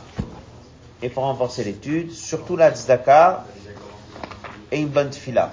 [SPEAKER 1] et pour renforcer l'étude, surtout la tzedaka et une bonne fila.